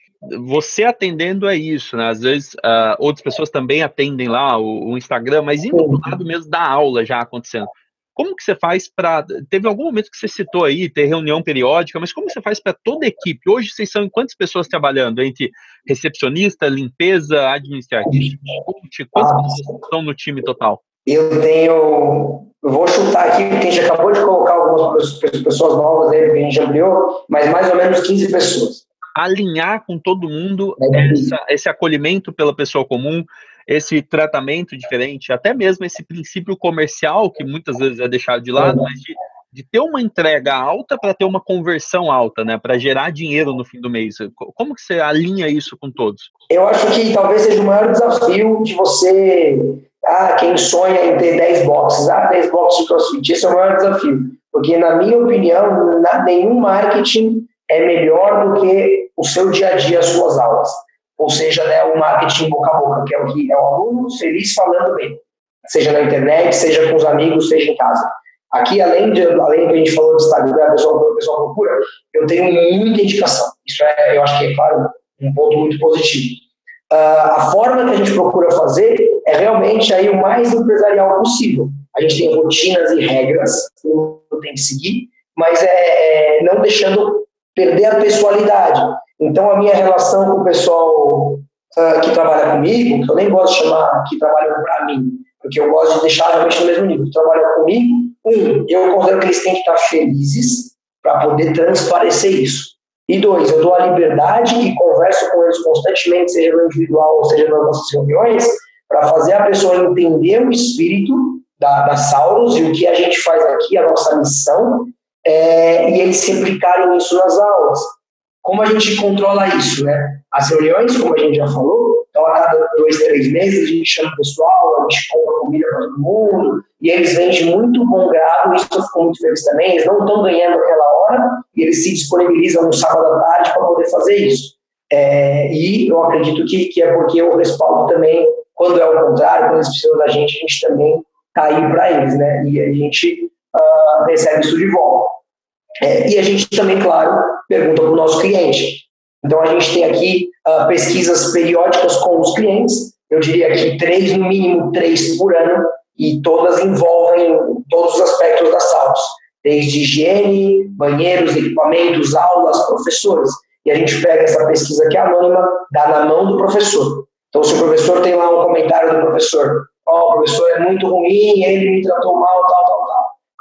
você atendendo é isso, né? Às vezes uh, outras pessoas também atendem lá o, o Instagram, mas indo do lado mesmo da aula já acontecendo. Como que você faz para. Teve algum momento que você citou aí, ter reunião periódica, mas como você faz para toda a equipe? Hoje vocês são quantas pessoas trabalhando? Entre recepcionista, limpeza, administrativo, coach? Quantas ah, pessoas estão no time total? Eu tenho. Eu vou chutar aqui, porque a gente acabou de colocar algumas pessoas novas aí, que a gente ampliou, mas mais ou menos 15 pessoas alinhar com todo mundo é essa, esse acolhimento pela pessoa comum, esse tratamento diferente, até mesmo esse princípio comercial que muitas vezes é deixado de lado, mas de, de ter uma entrega alta para ter uma conversão alta, né, para gerar dinheiro no fim do mês. Como que você alinha isso com todos? Eu acho que talvez seja o maior desafio de você, ah, quem sonha em ter 10 boxes, ah, 10 boxes de CrossFit, esse é o maior desafio, porque na minha opinião, nenhum marketing é melhor do que o seu dia a dia, as suas aulas. Ou seja, né, o marketing boca a boca, que é o que é o aluno feliz falando bem, seja na internet, seja com os amigos, seja em casa. Aqui, além de além que a gente falou de Instagram, a pessoa, a pessoa procura, eu tenho muita indicação. Isso é, eu acho que é, claro, um ponto muito positivo. Uh, a forma que a gente procura fazer é realmente aí o mais empresarial possível. A gente tem rotinas e regras que tem que seguir, mas é, é não deixando perder a pessoalidade. Então, a minha relação com o pessoal uh, que trabalha comigo, que eu nem gosto de chamar que trabalham para mim, porque eu gosto de deixar realmente no mesmo nível, trabalham comigo, um, eu considero que eles têm que estar felizes para poder transparecer isso. E dois, eu dou a liberdade e converso com eles constantemente, seja no individual ou seja nas nossas reuniões, para fazer a pessoa entender o espírito da, da e o que a gente faz aqui, a nossa missão, é, e eles se aplicarem isso nas aulas. Como a gente controla isso, né? As reuniões, como a gente já falou, então a cada dois, três meses a gente chama o pessoal, a gente compra comida para todo mundo, e eles vêm de muito bom grado, isso eu fico muito feliz também, eles não estão ganhando aquela hora, e eles se disponibilizam no sábado à tarde para poder fazer isso. É, e eu acredito que, que é porque eu respaldo também, quando é o contrário, quando eles precisam da gente, a gente também está aí para eles, né? E a gente uh, recebe isso de volta. É, e a gente também, claro, pergunta para o nosso cliente. Então, a gente tem aqui uh, pesquisas periódicas com os clientes, eu diria que três, no mínimo três por ano, e todas envolvem todos os aspectos da SAUS, desde higiene, banheiros, equipamentos, aulas, professores. E a gente pega essa pesquisa que é anônima, dá na mão do professor. Então, se o professor tem lá um comentário do professor, ó, oh, o professor é muito ruim, ele me tratou mal.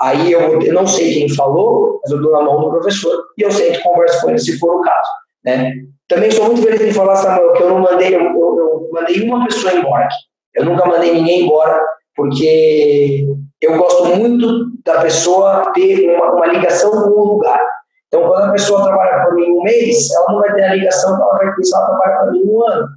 Aí eu, eu, não sei quem falou, mas eu dou na mão do professor e eu sempre converso com ele se for o caso. Né? Também sou muito feliz em falar, Samuel, que eu não mandei, eu, eu, eu mandei uma pessoa embora aqui. Eu nunca mandei ninguém embora, porque eu gosto muito da pessoa ter uma, uma ligação com o lugar. Então, quando a pessoa trabalha para mim um mês, ela não vai ter a ligação que ela vai se ela trabalha para mim um ano.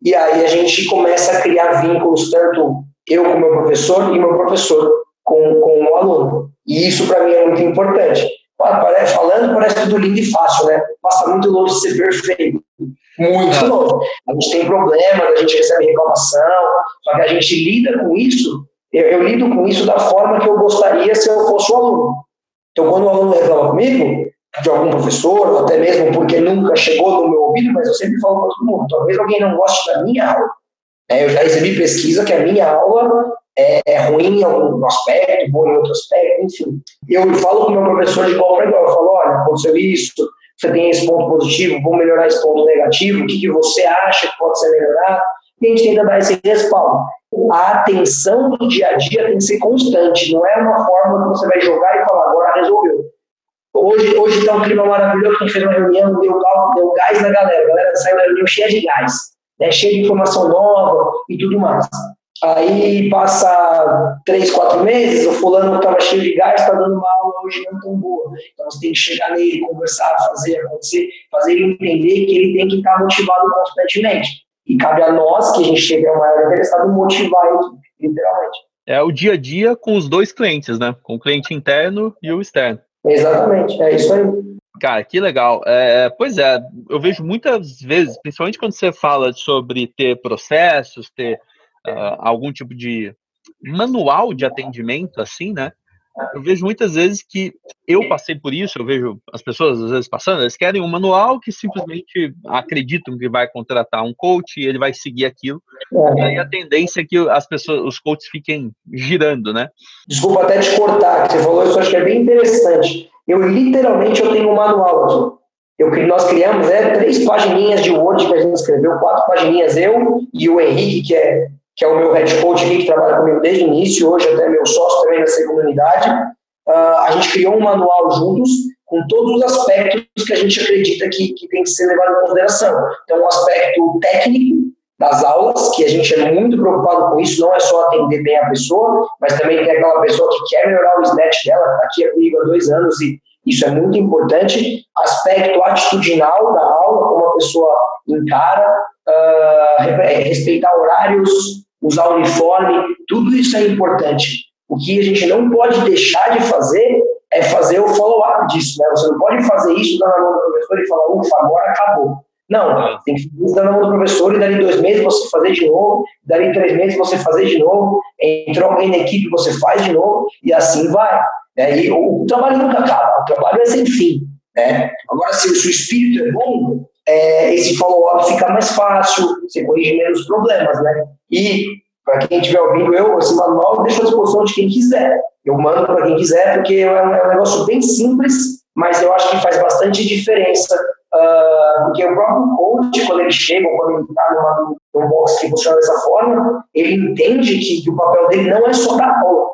E aí a gente começa a criar vínculos, tanto eu com meu professor e meu professor com, com o aluno. E isso para mim é muito importante. Falando parece tudo lindo e fácil, né? Passa muito longe de ser perfeito. Muito novo. A gente tem problemas, a gente recebe reclamação, só que a gente lida com isso, eu, eu lido com isso da forma que eu gostaria se eu fosse o aluno. Então, quando o aluno reclama comigo, de algum professor, até mesmo porque nunca chegou no meu ouvido, mas eu sempre falo para todo mundo, talvez alguém não goste da minha aula. É, eu já recebi pesquisa que a minha aula é, é ruim em algum aspecto, boa em outro aspecto, enfim. Eu falo com o meu professor de igual para igual, eu falo, olha, aconteceu isso, você tem esse ponto positivo, vou melhorar esse ponto negativo, o que, que você acha que pode ser melhorado? E a gente tenta dar esse respaldo. A atenção do dia a dia tem que ser constante, não é uma forma que você vai jogar e falar, agora resolveu. Hoje hoje está um clima maravilhoso, a gente fez uma reunião, deu, deu gás na galera, a galera saiu da reunião cheia de gás, né, cheia de informação nova e tudo mais. Aí passa três, quatro meses, o fulano estava cheio de gás, está dando uma aula hoje não tão boa. Então você tem que chegar nele, conversar, fazer acontecer, fazer ele entender que ele tem que estar motivado constantemente. E cabe a nós, que a gente chega o maior interessado, motivar ele, literalmente. É o dia a dia com os dois clientes, né? Com o cliente interno e o externo. Exatamente, é isso aí. Cara, que legal. É, pois é, eu vejo muitas vezes, principalmente quando você fala sobre ter processos, ter uh, algum tipo de manual de atendimento, assim, né? Eu vejo muitas vezes que eu passei por isso, eu vejo as pessoas às vezes passando, eles querem um manual que simplesmente acreditam que vai contratar um coach e ele vai seguir aquilo. É. E aí a tendência é que as pessoas, os coaches fiquem girando, né? Desculpa até te cortar, que você falou isso, acho que é bem interessante. Eu literalmente eu tenho um manual aqui. Eu, nós criamos né, três pagininhas de Word que a gente escreveu, quatro pagininhas, eu e o Henrique, que é que é o meu head coach aqui, que trabalha comigo desde o início, hoje até meu sócio também nessa comunidade. Uh, a gente criou um manual juntos com todos os aspectos que a gente acredita que, que tem que ser levado em consideração. Então, o um aspecto técnico das aulas, que a gente é muito preocupado com isso, não é só atender bem a pessoa, mas também tem aquela pessoa que quer melhorar o snatch dela, está aqui comigo há dois anos e isso é muito importante. Aspecto atitudinal da aula, como a pessoa encara, uh, respeitar horários, usar uniforme, tudo isso é importante. O que a gente não pode deixar de fazer é fazer o follow-up disso. Né? Você não pode fazer isso, dar na mão do professor e falar, ufa, agora acabou. Não, tem que dar na mão do professor e dali dois meses você fazer de novo, dali três meses você fazer de novo, entrou alguém na equipe, você faz de novo, e assim vai. Né? E o, o trabalho nunca acaba, o trabalho é sem fim. Né? Agora, se, o espírito é bom, é, esse follow-up fica mais fácil, você corrige menos problemas, né? E, para quem estiver ouvindo eu, esse manual deixo à disposição de quem quiser. Eu mando para quem quiser, porque é um, é um, negócio bem simples, mas eu acho que faz bastante diferença. Uh, porque o próprio coach, quando ele chega, ou quando ele está num box que funciona dessa forma, ele entende que, que o papel dele não é só dar aula.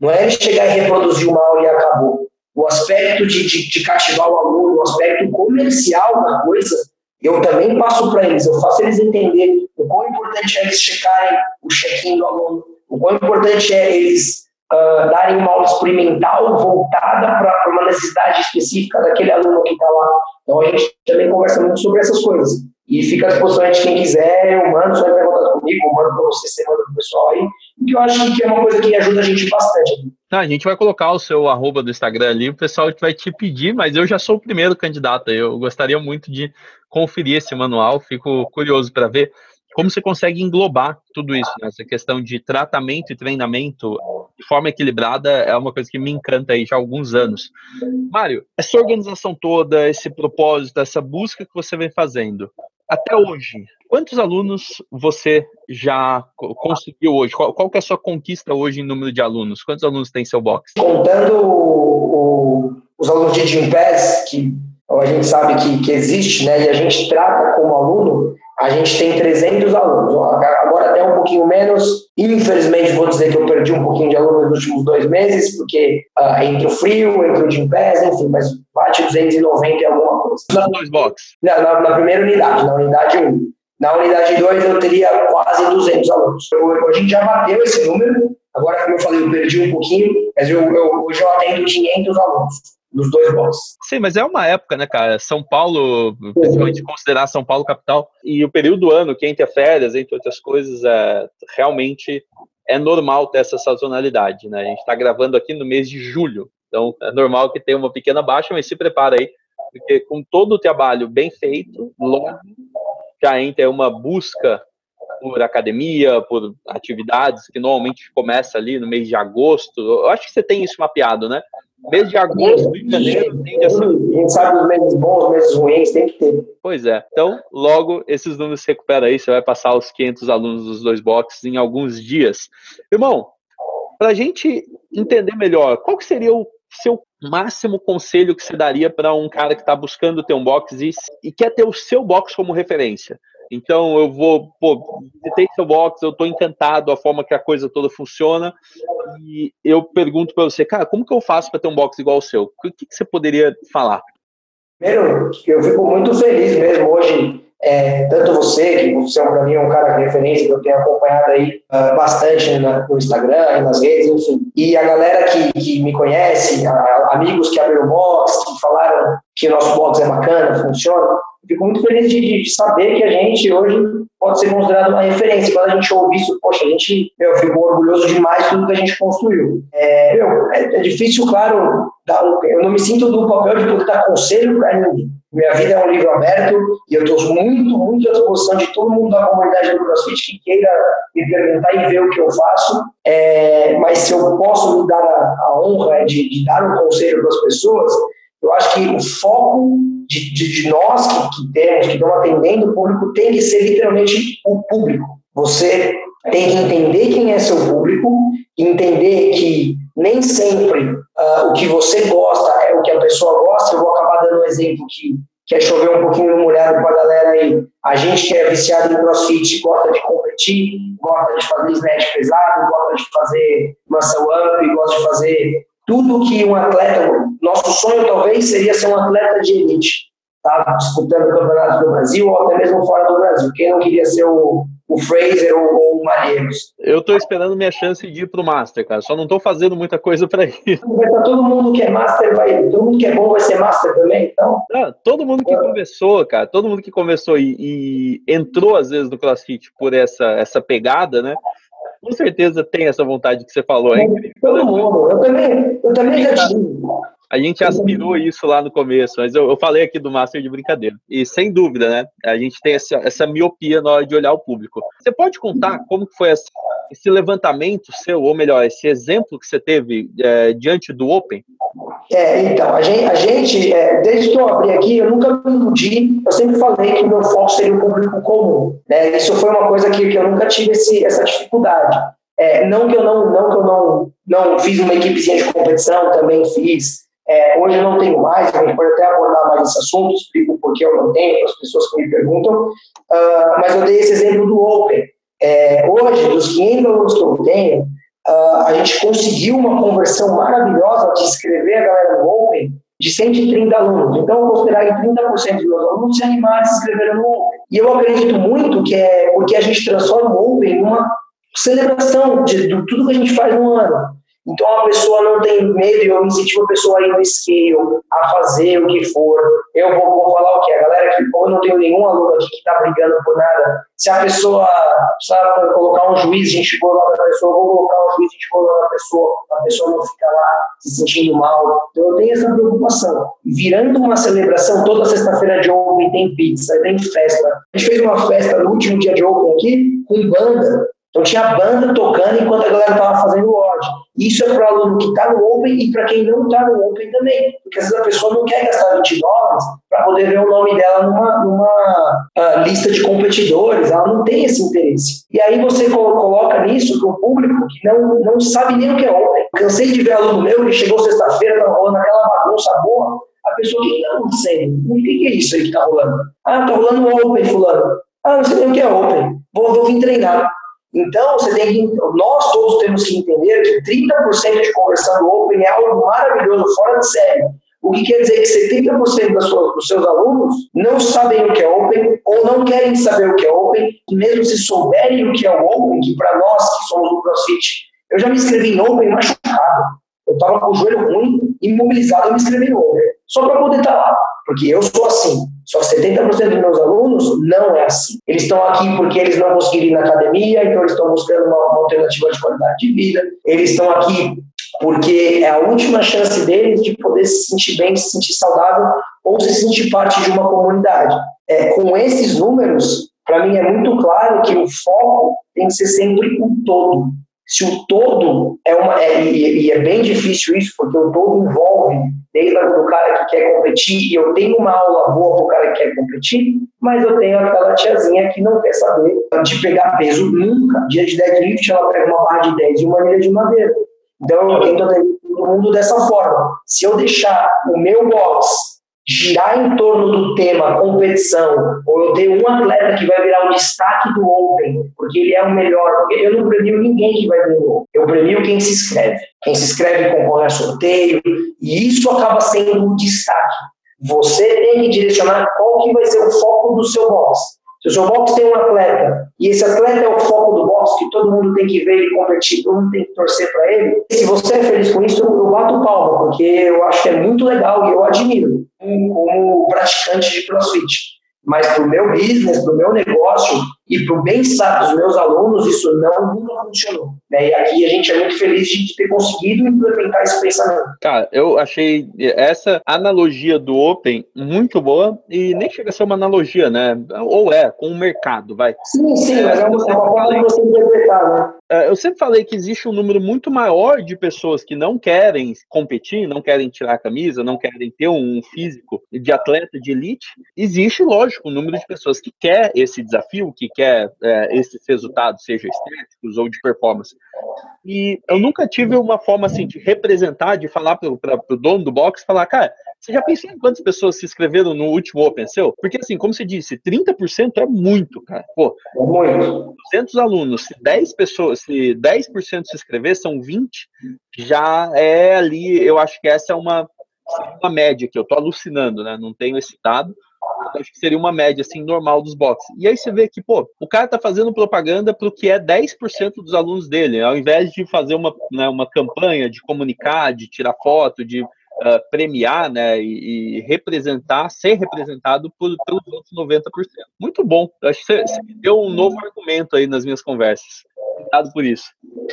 Não é chegar e reproduzir uma aula e acabou o aspecto de, de, de, cativar o aluno, o aspecto comercial da coisa, eu também passo para eles, eu faço eles entender o quão importante é eles checarem o check-in do aluno, o quão importante é eles uh, darem uma aula experimental voltada para uma necessidade específica daquele aluno que está lá. Então a gente também conversa muito sobre essas coisas. E fica à disposição de quem quiser, eu mando, só em contato comigo, eu mando para você, você manda para o pessoal aí, que eu acho que é uma coisa que ajuda a gente bastante. Tá, a gente vai colocar o seu arroba do Instagram ali, o pessoal vai te pedir, mas eu já sou o primeiro candidato, eu gostaria muito de conferir esse manual, fico curioso para ver como você consegue englobar tudo isso, né? essa questão de tratamento e treinamento de forma equilibrada é uma coisa que me encanta aí já há alguns anos. Mário, essa organização toda, esse propósito, essa busca que você vem fazendo, até hoje, quantos alunos você já conseguiu hoje? Qual, qual é a sua conquista hoje em número de alunos? Quantos alunos tem seu box? Contando o, os alunos de Gym Pass, que a gente sabe que, que existe, né, e a gente trata como aluno, a gente tem 300 alunos. Agora até um pouquinho menos. Infelizmente, vou dizer que eu perdi um pouquinho de alunos nos últimos dois meses, porque uh, entre o frio, entre o Gym Pass, enfim, mas bate 290 e alguma coisa. Nos dois boxes? Na, na, na, primeira unidade, na unidade 1. Na unidade 2 eu teria quase 200 alunos. Eu, a gente já bateu esse número, agora como eu falei, eu perdi um pouquinho, mas eu, eu, hoje eu atendo 500 alunos nos dois blocos. Sim, mas é uma época, né, cara? São Paulo, principalmente considerar São Paulo capital, e o período do ano, que entre férias, entre outras coisas, é, realmente é normal ter essa sazonalidade, né? A gente está gravando aqui no mês de julho, então é normal que tenha uma pequena baixa, mas se prepara aí, porque com todo o trabalho bem feito, longo, já entra uma busca por academia, por atividades que normalmente começa ali no mês de agosto. Eu acho que você tem isso mapeado, né? Mês de agosto e janeiro tem essa... A gente sabe os meses bons, os meses ruins, tem que ter. Pois é. Então, logo esses números se recuperam aí, você vai passar os 500 alunos dos dois boxes em alguns dias. Irmão, para a gente entender melhor, qual seria o seu máximo conselho que você daria para um cara que está buscando ter um box e, e, quer ter o seu box como referência? Então eu vou, pô, visitei seu box, eu estou encantado a forma que a coisa toda funciona e eu pergunto para você, cara, como que eu faço para ter um box igual ao seu? O que, que você poderia falar? Primeiro, eu fico muito feliz mesmo hoje é, tanto você, que você para mim é um cara de referência, que eu tenho acompanhado aí uh, bastante no Instagram nas redes, enfim. E a galera que, que me conhece, a, amigos que abriram o box, que falaram que o nosso box é bacana, funciona, fico muito feliz de, de, saber que a gente hoje pode ser considerado uma referência. Quando a gente ouve isso, poxa, a gente, meu, ficou orgulhoso demais de tudo que a gente construiu. É, meu, é, é difícil, claro, dar, eu não me sinto do papel de poder dar conselho para ninguém. Minha vida é um livro aberto e eu estou muito, muito à disposição de todo mundo da comunidade do CrossFit que queira me perguntar e ver o que eu faço. É, mas se eu posso me dar a, a honra de, de, dar um conselho para as pessoas, eu acho que o foco de, de, de nós que, que temos, que estamos atendendo o público, tem que ser literalmente o público. Você tem que entender quem é seu público, entender que nem sempre uh, o que você gosta é o que a pessoa gosta. Eu vou acabar dando um exemplo que, que é chover um pouquinho no molhado com a galera aí. A gente que é viciado em crossfit gosta de competir, gosta de fazer snatch pesado, gosta de fazer muscle up, gosta de fazer tudo que um atleta. Nosso sonho talvez seria ser um atleta de elite, tá? disputando campeonatos do Brasil ou até mesmo fora do Brasil. Quem não queria ser o o Fraser ou, ou o Malheiros. Eu estou esperando minha chance de ir para o Master, cara. Só não estou fazendo muita coisa para isso. Tá todo mundo que é Master, vai, todo mundo que é bom vai ser Master também, então. Ah, todo mundo que é. começou, cara, todo mundo que começou e, e, entrou às vezes no CrossFit por essa, essa pegada, né? Com certeza tem essa vontade que você falou, hein? Todo mundo. Eu também, eu também já tive. A gente aspirou isso lá no começo, mas eu, eu, falei aqui do Master de brincadeira. E sem dúvida, né? A gente tem essa, essa miopia na hora de olhar o público. Você pode contar como que foi essa, esse levantamento seu, ou melhor, esse exemplo que você teve é, diante do Open? É, então, a gente, a gente é, desde que eu abri aqui, eu nunca me iludi, eu sempre falei que o meu foco seria o público comum. Né? Isso foi uma coisa que, que eu nunca tive esse, essa dificuldade. É, não que eu não, não que eu não, não fiz uma equipezinha de competição, também fiz. É, hoje não tenho mais, a gente pode até abordar mais esse assunto, explico por que eu não tenho, para as pessoas que me perguntam, uh, mas eu dei esse exemplo do Open. É, hoje, dos 500 alunos que eu tenho, uh, a gente conseguiu uma conversão maravilhosa de escrever a galera do Open de 130 alunos. Então, eu considerar que 30% dos meus alunos se animaram se inscreveram no Open. E eu acredito muito que é porque a gente transforma o Open em uma celebração de, de tudo que a gente faz no ano. Então a pessoa não tem medo e eu incentivo a pessoa a ir no scale, a fazer o que for. Eu vou, vou falar o que? A galera que eu não tenho nenhum aluno aqui que está brigando por nada. Se a pessoa sabe colocar um juiz, a gente for lá para a pessoa, vou colocar um juiz, a gente for lá para a pessoa, a pessoa não fica lá se sentindo mal. Então eu tenho essa preocupação. Virando uma celebração, toda sexta-feira de Open tem pizza, tem festa. A gente fez uma festa no último dia de Open aqui, com banda. Então tinha banda tocando enquanto a galera estava fazendo o odd. Isso é para o aluno que está no Open e para quem não está no Open também. Porque às vezes a pessoa não quer gastar 20 dólares para poder ver o nome dela numa, numa uh, lista de competidores, ela não tem esse interesse. E aí você coloca nisso para o público que não, não sabe nem o que é Open. Cansei de ver aluno meu que chegou sexta-feira, tá rolando aquela bagunça boa, a pessoa, o que está acontecendo? O que é isso aí que está rolando? Ah, está rolando Open, fulano. Ah, não sei nem o que é Open. Vou, vou vir treinar. Então, você tem que, nós todos temos que entender que 30% de conversão do Open é algo maravilhoso, fora de série. O que quer dizer que 70% das suas, dos seus alunos não sabem o que é Open ou não querem saber o que é Open, e mesmo se souberem o que é o Open, que para nós que somos do CrossFit, eu já me inscrevi em Open machucado. Eu estava com o joelho ruim, imobilizado, eu me inscrevi no Open, só para poder estar tá lá, porque eu sou assim. Só que 70% dos meus alunos não é assim. Eles estão aqui porque eles não conseguiram ir na academia, então eles estão buscando uma, uma alternativa de qualidade de vida. Eles estão aqui porque é a última chance deles de poder se sentir bem, se sentir saudável ou se sentir parte de uma comunidade. é, com esses números, para mim é muito claro que o foco tem que ser sempre o todo. Se o todo é uma. É, e, e, é bem difícil isso, porque o todo envolve desde o cara que quer competir, e eu tenho uma aula boa para o cara que quer competir, mas eu tenho aquela tiazinha que não quer saber de pegar peso nunca. Dia de deadlift, ela pega uma barra de 10 e uma milha de madeira. Então eu tento atender todo mundo dessa forma. Se eu deixar o meu box girar em torno do tema competição, ou eu tenho um atleta que vai virar o destaque do Open, porque ele é o melhor, porque eu não premio ninguém que vai ganhar, eu premio quem se inscreve. Quem se inscreve concorre a sorteio, e isso acaba sendo um destaque. Você tem que direcionar qual que vai ser o foco do seu box. Se o seu box tem um atleta, e esse atleta é o foco do box, que todo mundo tem que ver ele competir, todo mundo tem que torcer para ele, se você é feliz com isso, eu bato palma, porque eu acho que é muito legal e eu admiro como praticante de crossfit. Mas para o meu business, para o meu negócio e para o bem-estar dos meus alunos, isso não, nunca funcionou. Né? E aqui a gente é muito feliz de ter conseguido implementar esse pensamento. Cara, eu achei essa analogia do Open muito boa e nem chega a ser uma analogia, né? Ou é, com o mercado, vai. Sim, sim, mas é uma, é uma forma de você interpretar, né? É, eu sempre falei que existe um número muito maior de pessoas que não querem competir, não querem tirar a camisa, não querem ter um físico de atleta de elite. Existe, lógico, o número de pessoas que quer esse desafio, que quer é, esses resultados, seja estéticos ou de performance. E eu nunca tive uma forma assim de representar, de falar para o dono do box, falar, cara, você já pensou em quantas pessoas se inscreveram no último Open seu? Porque assim, como você disse, 30% é muito, cara. Pô, é muito. 200 alunos, se 10 pessoas, se 10% se inscrever, são 20, já é ali, eu acho que essa é uma uma média que eu tô alucinando, né? Não tenho esse dado, acho que seria uma média assim normal dos boxes. E aí você vê que, pô, o cara tá fazendo propaganda para o que é 10% dos alunos dele, ao invés de fazer uma, né, uma campanha de comunicar, de tirar foto, de uh, premiar, né, e, e, representar, ser representado por, pelos outros 90%. Muito bom. Acho que você, você deu um novo argumento aí nas minhas conversas. Obrigado por isso.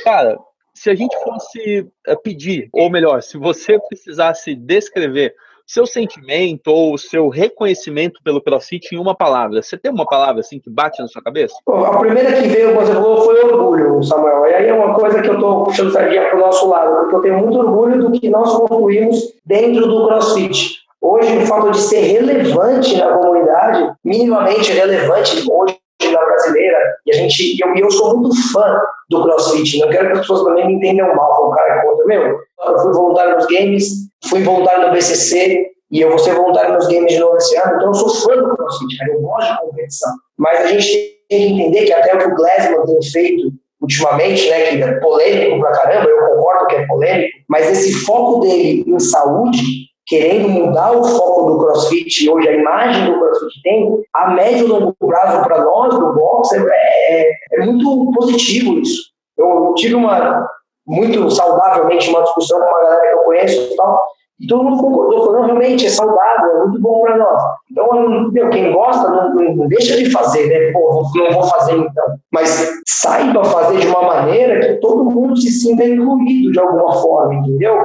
Cara, se a gente fosse uh, pedir, ou melhor, se você precisasse descrever seu sentimento ou seu reconhecimento pelo CrossFit em uma palavra. Você tem uma palavra assim que bate na sua cabeça? a primeira que veio, você falou, foi orgulho, Samuel. E aí é uma coisa que eu estou puxando sardinha para o nosso lado, porque eu tenho muito orgulho do que nós concluímos dentro do CrossFit. Hoje, o fato de ser relevante na comunidade, minimamente relevante hoje brasileira, e a gente, eu, eu sou muito fã do CrossFit, não quero que as pessoas também me entendam mal, o cara contra, meu, eu fui voluntário nos games, fui voluntário no BCC, e eu vou ser voluntário nos games de novo esse ano, então eu sou fã do CrossFit, cara, eu gosto de competição, mas a gente tem que entender que até o que o Glassman tem feito ultimamente, né, que é polêmico pra caramba, eu concordo que é polêmico, mas esse foco dele em saúde querendo mudar o foco do CrossFit, hoje a imagem do CrossFit tem, a médio e longo prazo para nós do boxe é, é, é, muito positivo isso. Eu tive uma, muito saudavelmente, uma discussão com uma galera que eu conheço e tal, e todo mundo concordou, falou, não, realmente é saudável, é muito bom para nós. Então, meu, quem gosta, não, não, deixa de fazer, né? Pô, não vou fazer então. Mas saiba fazer de uma maneira que todo mundo se sinta incluído de alguma forma, entendeu?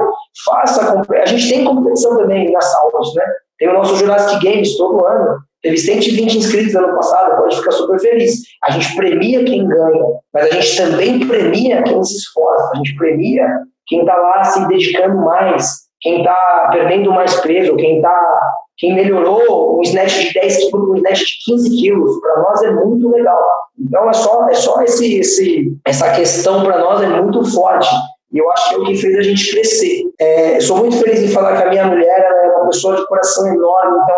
Faça, a gente tem competição também nas aulas, né? Tem o nosso Jurassic Games todo ano. Teve 120 inscritos ano passado, pode ficar super feliz. A gente premia quem ganha, mas a gente também premia quem se esforça. A gente premia quem está lá se dedicando mais, quem está perdendo mais peso, quem está quem melhorou um snatch de 10 quilos um snatch de 15 quilos, para nós é muito legal. Então é só, é só esse, esse, essa questão para nós é muito forte. E eu acho que é o que fez a gente crescer. É, sou muito feliz em falar que a minha mulher é pessoa de coração enorme, então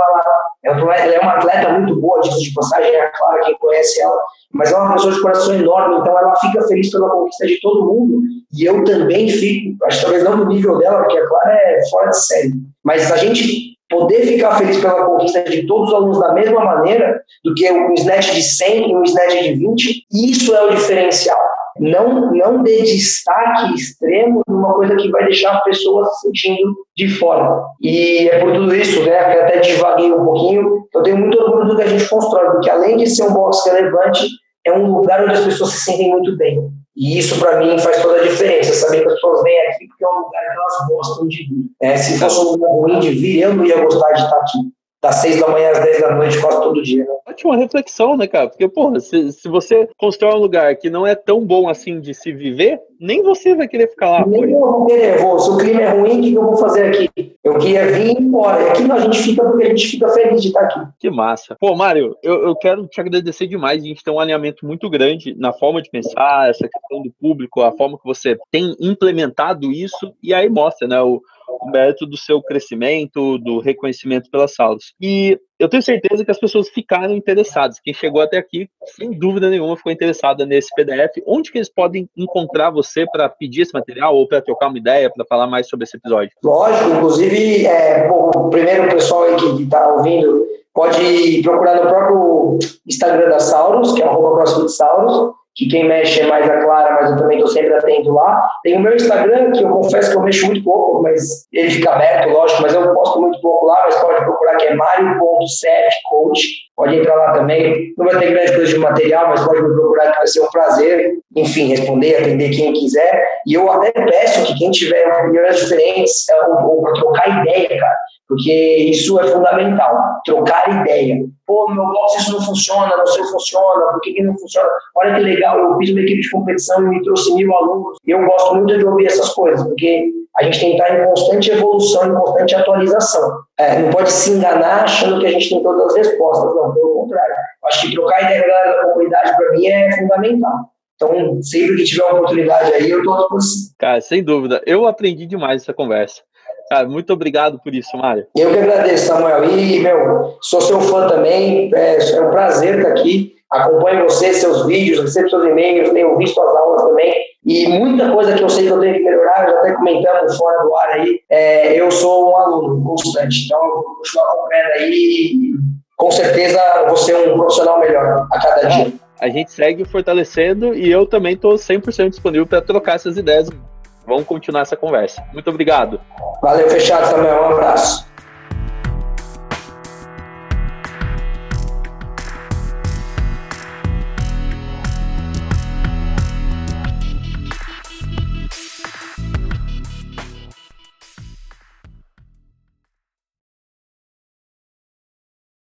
ela, ela é uma atleta muito boa, disso de passagem, é claro quem conhece ela, mas é uma pessoa de coração enorme, então ela fica feliz pela conquista de todo mundo, e eu também fico, acho que talvez não no nível dela, porque a Clara é fora de série, mas a gente poder ficar feliz pela conquista de todos os alunos da mesma maneira do que um snatch de 100 e um snatch de 20, isso é o diferencial. Não, não dê destaque extremo numa coisa que vai deixar a pessoa se sentindo de fora. E é por tudo isso, né, até divaguei um pouquinho, eu tenho muito orgulho do que a gente constrói, porque além de ser um box relevante, é um lugar onde as pessoas se sentem muito bem. E isso, para mim, faz toda a diferença. Saber que as pessoas vêm aqui porque é um lugar que elas gostam de vir. É, se fosse um lugar ruim de vir, eu não ia gostar de estar aqui. Das seis da manhã às dez da noite, quase todo dia. Né? Ótima reflexão, né, cara? Porque, porra, se, se você constrói um lugar que não é tão bom assim de se viver, nem você vai querer ficar lá. Nem eu vou querer, vou. Se o clima é ruim, o que eu vou fazer aqui? Eu queria vir embora. E aqui a gente fica porque a gente fica feliz de estar aqui. Que massa. Pô, Mário, eu, eu quero te agradecer demais. A gente tem um alinhamento muito grande na forma de pensar, essa questão do público, a forma que você tem implementado isso, e aí mostra, né? O, o mérito do seu crescimento, do reconhecimento pelas salas. E eu tenho certeza que as pessoas ficaram interessadas. Quem chegou até aqui, sem dúvida nenhuma, ficou interessada nesse PDF. Onde que eles podem encontrar você para pedir esse material ou para trocar uma ideia, para falar mais sobre esse episódio? Lógico, inclusive, é, bom, o primeiro pessoal aí que está ouvindo pode procurar no próprio Instagram da Sauros, que é arroba CrossFit Sauros que quem mexe é mais a Clara, mas eu também estou sempre atento lá. Tem o meu Instagram, que eu confesso que eu mexo muito pouco, mas ele fica aberto, lógico, mas eu posto muito pouco lá, mas pode procurar que é mario.setcoach, pode entrar lá também. Não vai ter grande coisa de material, mas pode me procurar que vai ser um prazer, enfim, responder, atender quem quiser. E eu até peço que quem tiver opiniões diferentes, ou, ou trocar ideia, cara, porque isso é fundamental, trocar ideia. Pô, meu box isso não funciona, não sei funciona, por que, que não funciona? Olha que legal, eu fiz uma equipe de competição e me trouxe mil alunos. E eu gosto muito de ouvir essas coisas, porque a gente tem que estar em constante evolução, em constante atualização. É, não pode se enganar achando que a gente tem todas as respostas, não, pelo contrário. Acho que trocar ideia da comunidade, para mim, é fundamental. Então, sempre que tiver uma oportunidade aí, eu estou à disposição. Cara, sem dúvida. Eu aprendi demais essa conversa. Cara, muito obrigado por isso, Mário. Eu que agradeço, Samuel. E, meu, sou seu fã também. É, é um prazer estar aqui. Acompanho você, seus vídeos, recebo seus e-mails, tenho visto as aulas também. E muita coisa que eu sei que eu tenho que melhorar, já até comentamos fora do ar aí. É, eu sou um aluno constante. Então, eu vou continuar acompanhando aí com certeza vou ser um profissional melhor a cada dia. A gente segue fortalecendo e eu também estou 100% disponível para trocar essas ideias Vamos continuar essa conversa. Muito obrigado. Valeu, fechado também. Um abraço.